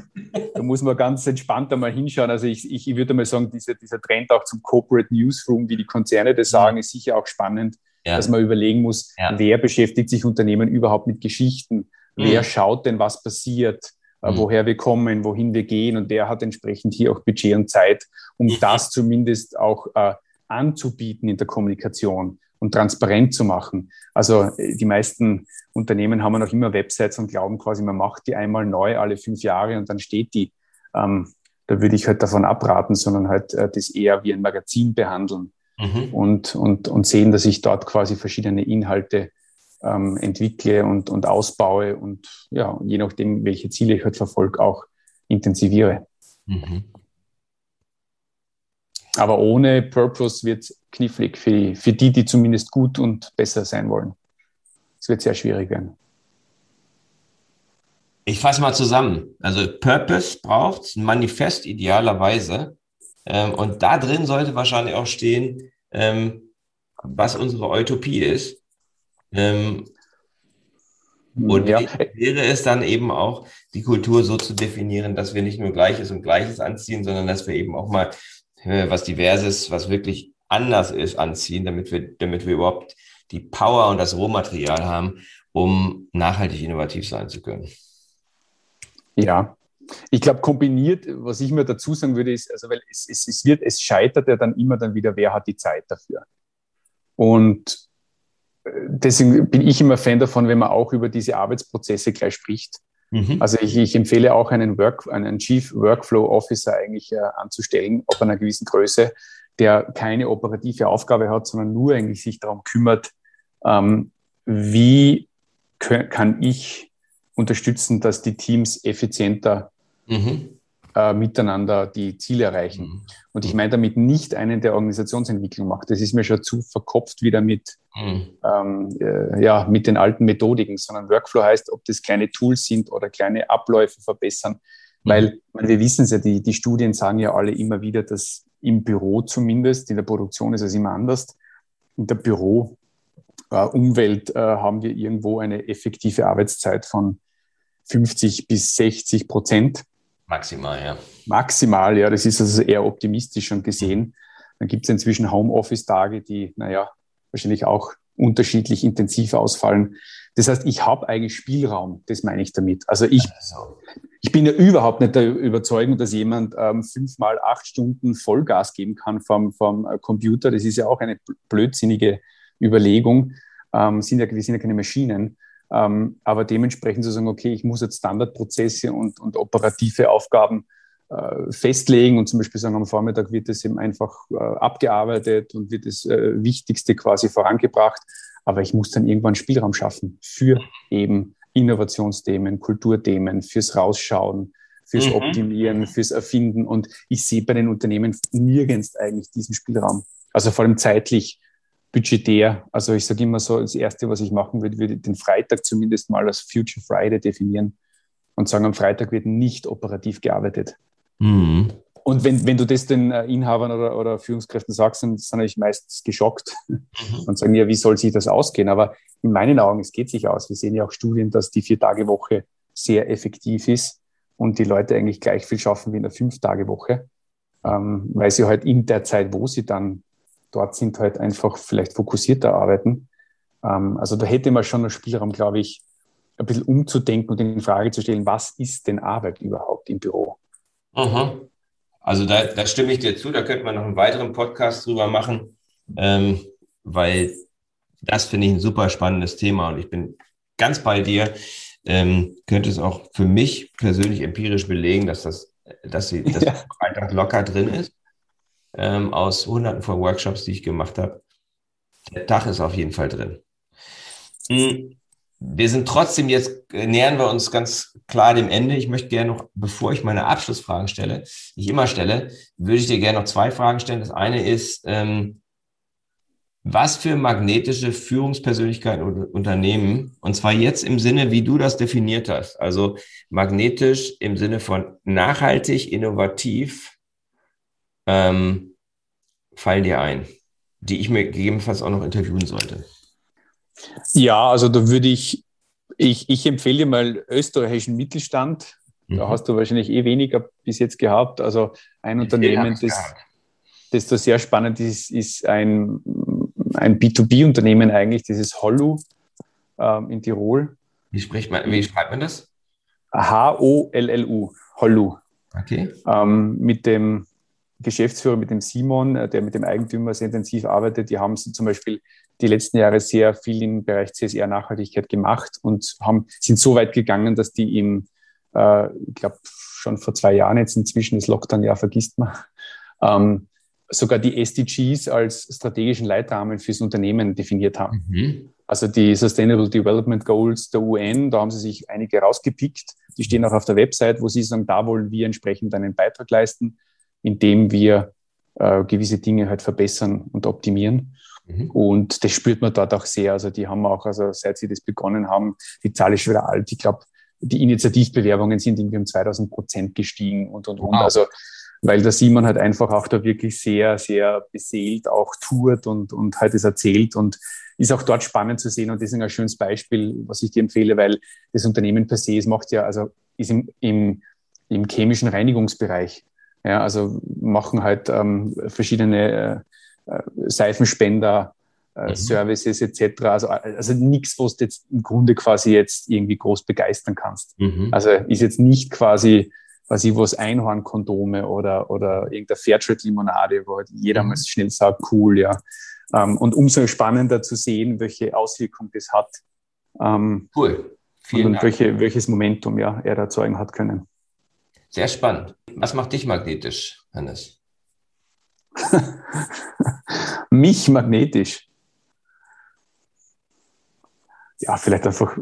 da muss man ganz entspannt einmal hinschauen. Also ich, ich, ich würde mal sagen, dieser, dieser Trend auch zum Corporate Newsroom, wie die Konzerne das sagen, ist sicher auch spannend, ja. dass man überlegen muss, ja. wer beschäftigt sich Unternehmen überhaupt mit Geschichten? Mhm. Wer schaut denn, was passiert? Mhm. woher wir kommen, wohin wir gehen und der hat entsprechend hier auch Budget und Zeit, um mhm. das zumindest auch äh, anzubieten in der Kommunikation und transparent zu machen. Also äh, die meisten Unternehmen haben noch immer Websites und glauben quasi, man macht die einmal neu alle fünf Jahre und dann steht die. Ähm, da würde ich halt davon abraten, sondern halt äh, das eher wie ein Magazin behandeln mhm. und, und, und sehen, dass ich dort quasi verschiedene Inhalte ähm, entwickle und, und ausbaue und ja, je nachdem, welche Ziele ich halt verfolge, auch intensiviere. Mhm. Aber ohne Purpose wird es knifflig für die, für die, die zumindest gut und besser sein wollen. Es wird sehr schwierig werden. Ich fasse mal zusammen. Also Purpose braucht ein Manifest idealerweise. Ähm, und da drin sollte wahrscheinlich auch stehen, ähm, was unsere Utopie ist. Ähm, und ja. wäre es dann eben auch, die Kultur so zu definieren, dass wir nicht nur Gleiches und Gleiches anziehen, sondern dass wir eben auch mal äh, was Diverses, was wirklich anders ist, anziehen, damit wir, damit wir überhaupt die Power und das Rohmaterial haben, um nachhaltig innovativ sein zu können. Ja, ich glaube, kombiniert, was ich mir dazu sagen würde, ist, also weil es, es, es wird, es scheitert ja dann immer dann wieder, wer hat die Zeit dafür. Und deswegen bin ich immer Fan davon, wenn man auch über diese Arbeitsprozesse gleich spricht. Mhm. Also ich, ich, empfehle auch einen, Work, einen Chief Workflow Officer eigentlich äh, anzustellen, ab einer gewissen Größe, der keine operative Aufgabe hat, sondern nur eigentlich sich darum kümmert, ähm, wie kann ich unterstützen, dass die Teams effizienter mhm. Äh, miteinander die Ziele erreichen. Mhm. Und ich meine damit nicht einen, der Organisationsentwicklung macht. Das ist mir schon zu verkopft wieder mit, mhm. ähm, äh, ja, mit den alten Methodiken, sondern Workflow heißt, ob das kleine Tools sind oder kleine Abläufe verbessern. Mhm. Weil wir wissen es ja, die, die Studien sagen ja alle immer wieder, dass im Büro zumindest, in der Produktion ist es immer anders, in der Büroumwelt äh, äh, haben wir irgendwo eine effektive Arbeitszeit von 50 bis 60 Prozent. Maximal, ja. Maximal, ja. Das ist also eher optimistisch schon gesehen. Dann gibt es inzwischen Homeoffice-Tage, die, naja, wahrscheinlich auch unterschiedlich intensiv ausfallen. Das heißt, ich habe eigentlich Spielraum, das meine ich damit. Also ich, also. ich bin ja überhaupt nicht der Überzeugung, dass jemand ähm, fünfmal acht Stunden Vollgas geben kann vom, vom äh, Computer. Das ist ja auch eine blödsinnige Überlegung. Ähm, sind ja, wir sind ja keine Maschinen. Ähm, aber dementsprechend zu sagen, okay, ich muss jetzt Standardprozesse und, und operative Aufgaben äh, festlegen und zum Beispiel sagen, am Vormittag wird es eben einfach äh, abgearbeitet und wird das äh, Wichtigste quasi vorangebracht. Aber ich muss dann irgendwann Spielraum schaffen für eben Innovationsthemen, Kulturthemen, fürs Rausschauen, fürs mhm. Optimieren, fürs Erfinden. Und ich sehe bei den Unternehmen nirgends eigentlich diesen Spielraum. Also vor allem zeitlich budgetär. Also ich sage immer so, das Erste, was ich machen würde, würde den Freitag zumindest mal als Future Friday definieren und sagen, am Freitag wird nicht operativ gearbeitet. Mhm. Und wenn, wenn du das den äh, Inhabern oder, oder Führungskräften sagst, dann sind ich meistens geschockt mhm. und sagen, ja, wie soll sich das ausgehen? Aber in meinen Augen, es geht sich aus. Wir sehen ja auch Studien, dass die Vier-Tage-Woche sehr effektiv ist und die Leute eigentlich gleich viel schaffen wie in der Fünf-Tage-Woche, ähm, weil sie halt in der Zeit, wo sie dann dort sind, halt einfach vielleicht fokussierter arbeiten. Ähm, also da hätte man schon einen Spielraum, glaube ich, ein bisschen umzudenken und in Frage zu stellen, was ist denn Arbeit überhaupt im Büro? Mhm. Also da, da stimme ich dir zu, da könnte man noch einen weiteren Podcast drüber machen, ähm, weil das finde ich ein super spannendes Thema und ich bin ganz bei dir. Ähm, könnte es auch für mich persönlich empirisch belegen, dass das, dass sie, dass ja. Freitag locker drin ist ähm, aus hunderten von Workshops, die ich gemacht habe. Der Tag ist auf jeden Fall drin. Hm, wir sind trotzdem jetzt, äh, nähern wir uns ganz klar dem Ende. Ich möchte gerne noch, bevor ich meine Abschlussfragen stelle, die ich immer stelle, würde ich dir gerne noch zwei Fragen stellen. Das eine ist, ähm, was für magnetische Führungspersönlichkeiten und Unternehmen, und zwar jetzt im Sinne, wie du das definiert hast, also magnetisch im Sinne von nachhaltig, innovativ, ähm, fallen dir ein, die ich mir gegebenenfalls auch noch interviewen sollte? Ja, also da würde ich, ich, ich empfehle dir mal österreichischen Mittelstand. Mhm. Da hast du wahrscheinlich eh weniger bis jetzt gehabt. Also ein Unternehmen, das, das da sehr spannend ist, ist ein, ein B2B-Unternehmen eigentlich, das ist Hollu ähm, in Tirol. Wie, spricht man, wie schreibt man das? H-O-L-L-U, Hollu. Okay. Ähm, mit dem Geschäftsführer, mit dem Simon, äh, der mit dem Eigentümer sehr intensiv arbeitet, die haben zum Beispiel die letzten Jahre sehr viel im Bereich CSR-Nachhaltigkeit gemacht und haben, sind so weit gegangen, dass die im, äh, ich glaube, schon vor zwei Jahren jetzt inzwischen, das Lockdown-Jahr vergisst man, ähm, sogar die SDGs als strategischen Leitrahmen fürs Unternehmen definiert haben. Mhm. Also die Sustainable Development Goals der UN, da haben sie sich einige rausgepickt. Die stehen auch auf der Website, wo sie sagen, da wollen wir entsprechend einen Beitrag leisten indem wir äh, gewisse Dinge halt verbessern und optimieren. Mhm. Und das spürt man dort auch sehr. Also die haben auch, also seit sie das begonnen haben, die Zahl ist schon wieder alt. Ich glaube, die Initiativbewerbungen sind irgendwie um 2000 Prozent gestiegen und, und, und. Also weil der Simon halt einfach auch da wirklich sehr, sehr beseelt auch tourt und, und halt es erzählt und ist auch dort spannend zu sehen und deswegen ein schönes Beispiel, was ich dir empfehle, weil das Unternehmen per se, es macht ja, also ist im, im, im chemischen Reinigungsbereich. Ja, also machen halt ähm, verschiedene äh, äh Seifenspender, äh, mhm. Services etc. Also, also nichts, was du jetzt im Grunde quasi jetzt irgendwie groß begeistern kannst. Mhm. Also ist jetzt nicht quasi was ich was Einhornkondome oder, oder irgendeine Fairtrade-Limonade, wo halt jeder mhm. mal schnell sagt, cool, ja. Ähm, und umso spannender zu sehen, welche Auswirkung das hat. Ähm, cool. Vielen und Dank. Welche, welches Momentum ja, er erzeugen hat können. Sehr spannend. Was macht dich magnetisch, Hannes? Mich magnetisch. Ja, vielleicht einfach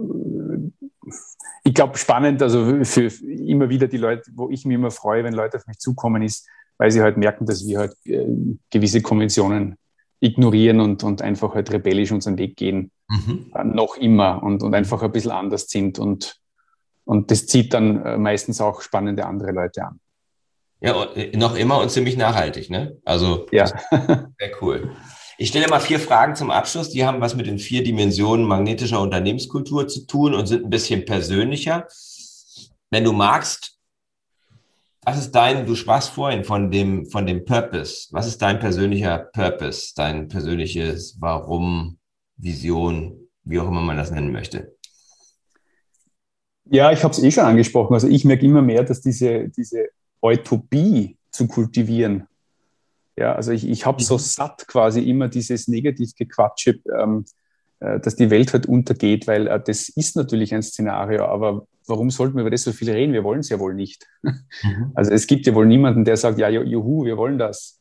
ich glaube, spannend, also für immer wieder die Leute, wo ich mich immer freue, wenn Leute auf mich zukommen, ist, weil sie halt merken, dass wir halt äh, gewisse Konventionen ignorieren und, und einfach halt rebellisch unseren Weg gehen, mhm. äh, noch immer und, und einfach ein bisschen anders sind. Und, und das zieht dann äh, meistens auch spannende andere Leute an. Ja, äh, noch immer und ziemlich nachhaltig, ne? Also, ja. sehr cool. Ich stelle mal vier Fragen zum Abschluss. Die haben was mit den vier Dimensionen magnetischer Unternehmenskultur zu tun und sind ein bisschen persönlicher. Wenn du magst, was ist dein, du sprachst vorhin von dem, von dem Purpose. Was ist dein persönlicher Purpose, dein persönliches Warum, Vision, wie auch immer man das nennen möchte? Ja, ich habe es eh schon angesprochen. Also ich merke immer mehr, dass diese, diese Utopie zu kultivieren, ja, also ich, ich habe so mhm. satt quasi immer dieses Negativgequatsche, ähm, äh, dass die Welt halt untergeht, weil äh, das ist natürlich ein Szenario, aber warum sollten wir über das so viel reden? Wir wollen es ja wohl nicht. Mhm. Also es gibt ja wohl niemanden, der sagt, ja, juhu, wir wollen das.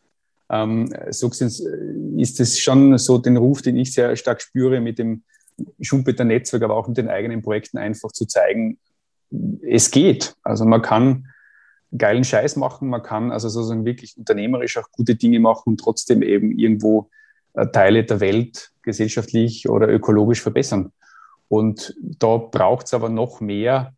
Ähm, so ist es schon so den Ruf, den ich sehr stark spüre, mit dem Schumpeter Netzwerk, aber auch mit den eigenen Projekten einfach zu zeigen, es geht. Also man kann geilen Scheiß machen. Man kann also sozusagen wirklich unternehmerisch auch gute Dinge machen und trotzdem eben irgendwo äh, Teile der Welt gesellschaftlich oder ökologisch verbessern. Und da braucht es aber noch mehr,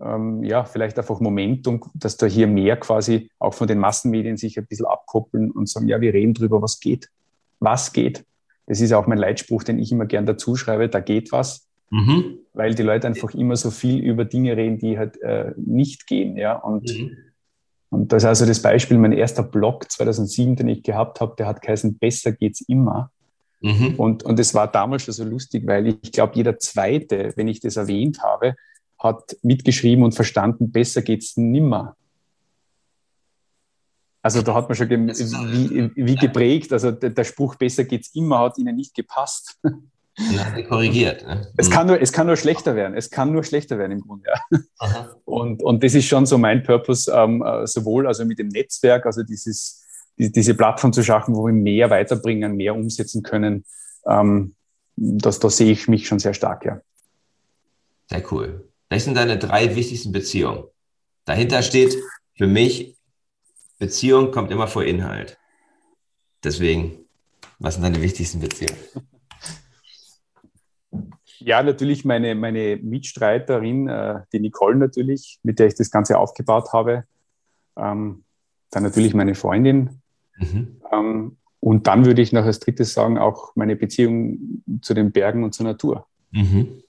ähm, ja, vielleicht einfach Momentum, dass da hier mehr quasi auch von den Massenmedien sich ein bisschen abkoppeln und sagen, ja, wir reden drüber, was geht. Was geht? Das ist auch mein Leitspruch, den ich immer gern dazu schreibe, da geht was. Mhm. Weil die Leute einfach immer so viel über Dinge reden, die halt äh, nicht gehen. Ja? Und mhm und das ist also das Beispiel, mein erster Blog 2007, den ich gehabt habe, der hat geheißen, besser geht's immer. Mhm. Und, und es war damals schon so lustig, weil ich glaube, jeder Zweite, wenn ich das erwähnt habe, hat mitgeschrieben und verstanden, besser geht's nimmer. Also da hat man schon wie, wie, geprägt, also der, der Spruch besser geht's immer hat ihnen nicht gepasst. Ja, korrigiert. Ne? Es, mhm. kann nur, es kann nur schlechter werden. Es kann nur schlechter werden im Grunde. Ja. Und, und das ist schon so mein Purpose, ähm, äh, sowohl also mit dem Netzwerk, also dieses, die, diese Plattform zu schaffen, wo wir mehr weiterbringen, mehr umsetzen können. Ähm, das, da sehe ich mich schon sehr stark, ja. Sehr cool. Das sind deine drei wichtigsten Beziehungen. Dahinter steht für mich, Beziehung kommt immer vor Inhalt. Deswegen, was sind deine wichtigsten Beziehungen? Ja, natürlich meine, meine Mitstreiterin, äh, die Nicole natürlich, mit der ich das Ganze aufgebaut habe. Ähm, dann natürlich meine Freundin. Mhm. Ähm, und dann würde ich noch als drittes sagen, auch meine Beziehung zu den Bergen und zur Natur. Mhm.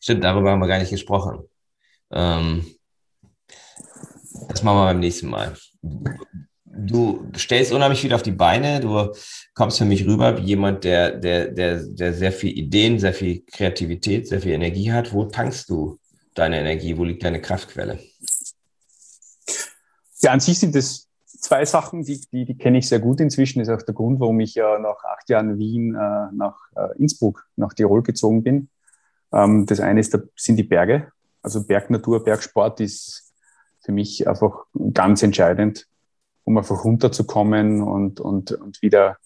Stimmt, darüber haben wir gar nicht gesprochen. Ähm, das machen wir beim nächsten Mal du stellst unheimlich viel auf die Beine. Du kommst für mich rüber wie jemand, der, der, der, der sehr viel Ideen, sehr viel Kreativität, sehr viel Energie hat. Wo tankst du deine Energie? Wo liegt deine Kraftquelle? Ja, an sich sind das zwei Sachen, die, die, die kenne ich sehr gut inzwischen. Das ist auch der Grund, warum ich ja nach acht Jahren Wien äh, nach äh, Innsbruck, nach Tirol gezogen bin. Ähm, das eine ist, sind die Berge. Also Bergnatur, Bergsport ist für mich einfach ganz entscheidend um einfach runterzukommen und, und, und wieder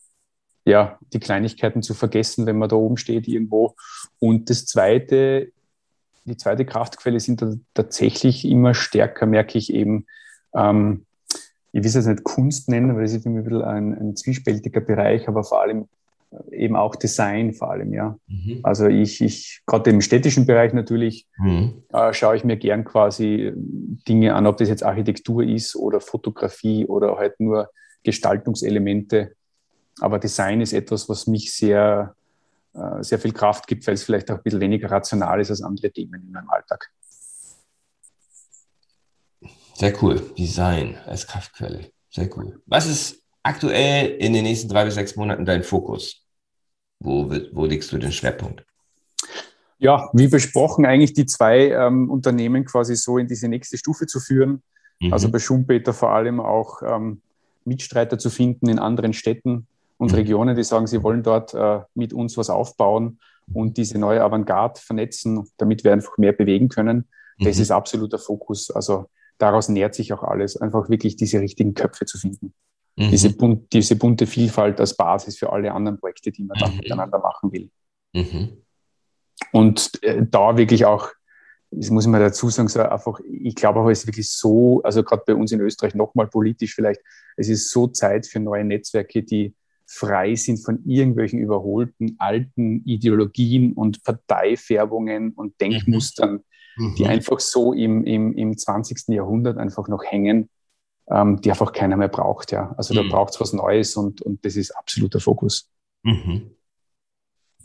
ja, die Kleinigkeiten zu vergessen, wenn man da oben steht irgendwo. Und das zweite, die zweite Kraftquelle sind tatsächlich immer stärker, merke ich eben, ähm, ich will es jetzt nicht Kunst nennen, weil es ist immer ein bisschen ein, ein zwiespältiger Bereich, aber vor allem eben auch Design vor allem, ja. Mhm. Also ich, ich gerade im städtischen Bereich natürlich, mhm. äh, schaue ich mir gern quasi Dinge an, ob das jetzt Architektur ist oder Fotografie oder halt nur Gestaltungselemente. Aber Design ist etwas, was mich sehr, äh, sehr viel Kraft gibt, weil es vielleicht auch ein bisschen weniger rational ist als andere Themen in meinem Alltag. Sehr cool. Design als Kraftquelle. Sehr cool. Was ist aktuell in den nächsten drei bis sechs Monaten dein Fokus? Wo, wo legst du den Schwerpunkt? Ja, wie besprochen, eigentlich die zwei ähm, Unternehmen quasi so in diese nächste Stufe zu führen. Mhm. Also bei Schumpeter vor allem auch ähm, Mitstreiter zu finden in anderen Städten und mhm. Regionen, die sagen, sie wollen dort äh, mit uns was aufbauen und diese neue Avantgarde vernetzen, damit wir einfach mehr bewegen können. Das mhm. ist absoluter Fokus. Also daraus nährt sich auch alles, einfach wirklich diese richtigen Köpfe zu finden. Mhm. Diese, bunt, diese bunte Vielfalt als Basis für alle anderen Projekte, die man dann mhm. miteinander machen will. Mhm. Und äh, da wirklich auch, das muss man dazu sagen, so einfach, ich glaube auch, es ist wirklich so, also gerade bei uns in Österreich nochmal politisch vielleicht, es ist so Zeit für neue Netzwerke, die frei sind von irgendwelchen überholten alten Ideologien und Parteifärbungen und mhm. Denkmustern, mhm. die einfach so im, im, im 20. Jahrhundert einfach noch hängen, ähm, die einfach keiner mehr braucht. Ja. Also da mhm. braucht es was Neues und, und das ist absoluter Fokus. Mhm.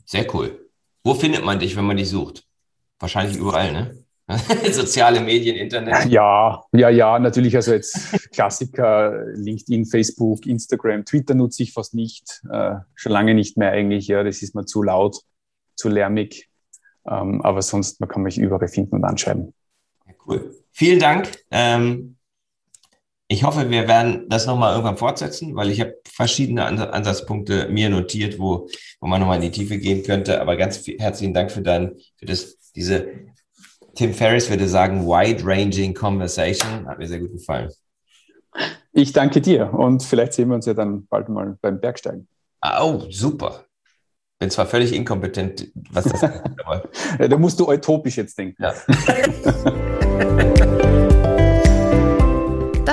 Sehr cool. Wo findet man dich, wenn man dich sucht? Wahrscheinlich überall, ne? Soziale Medien, Internet. Ja, ja, ja, natürlich. Also jetzt Klassiker, LinkedIn, Facebook, Instagram, Twitter nutze ich fast nicht. Äh, schon lange nicht mehr eigentlich. Ja, das ist mir zu laut, zu lärmig. Ähm, aber sonst, man kann mich überall finden und anschreiben. Ja, cool. Vielen Dank. Ähm, ich hoffe, wir werden das nochmal irgendwann fortsetzen, weil ich habe verschiedene Ansatzpunkte mir notiert, wo, wo man nochmal in die Tiefe gehen könnte. Aber ganz herzlichen Dank für, dein, für das, diese, Tim Ferriss würde sagen, wide-ranging conversation. Hat mir sehr gut gefallen. Ich danke dir und vielleicht sehen wir uns ja dann bald mal beim Bergsteigen. Oh, super bin zwar völlig inkompetent, was das ist, aber. da musst du utopisch jetzt denken. Ja.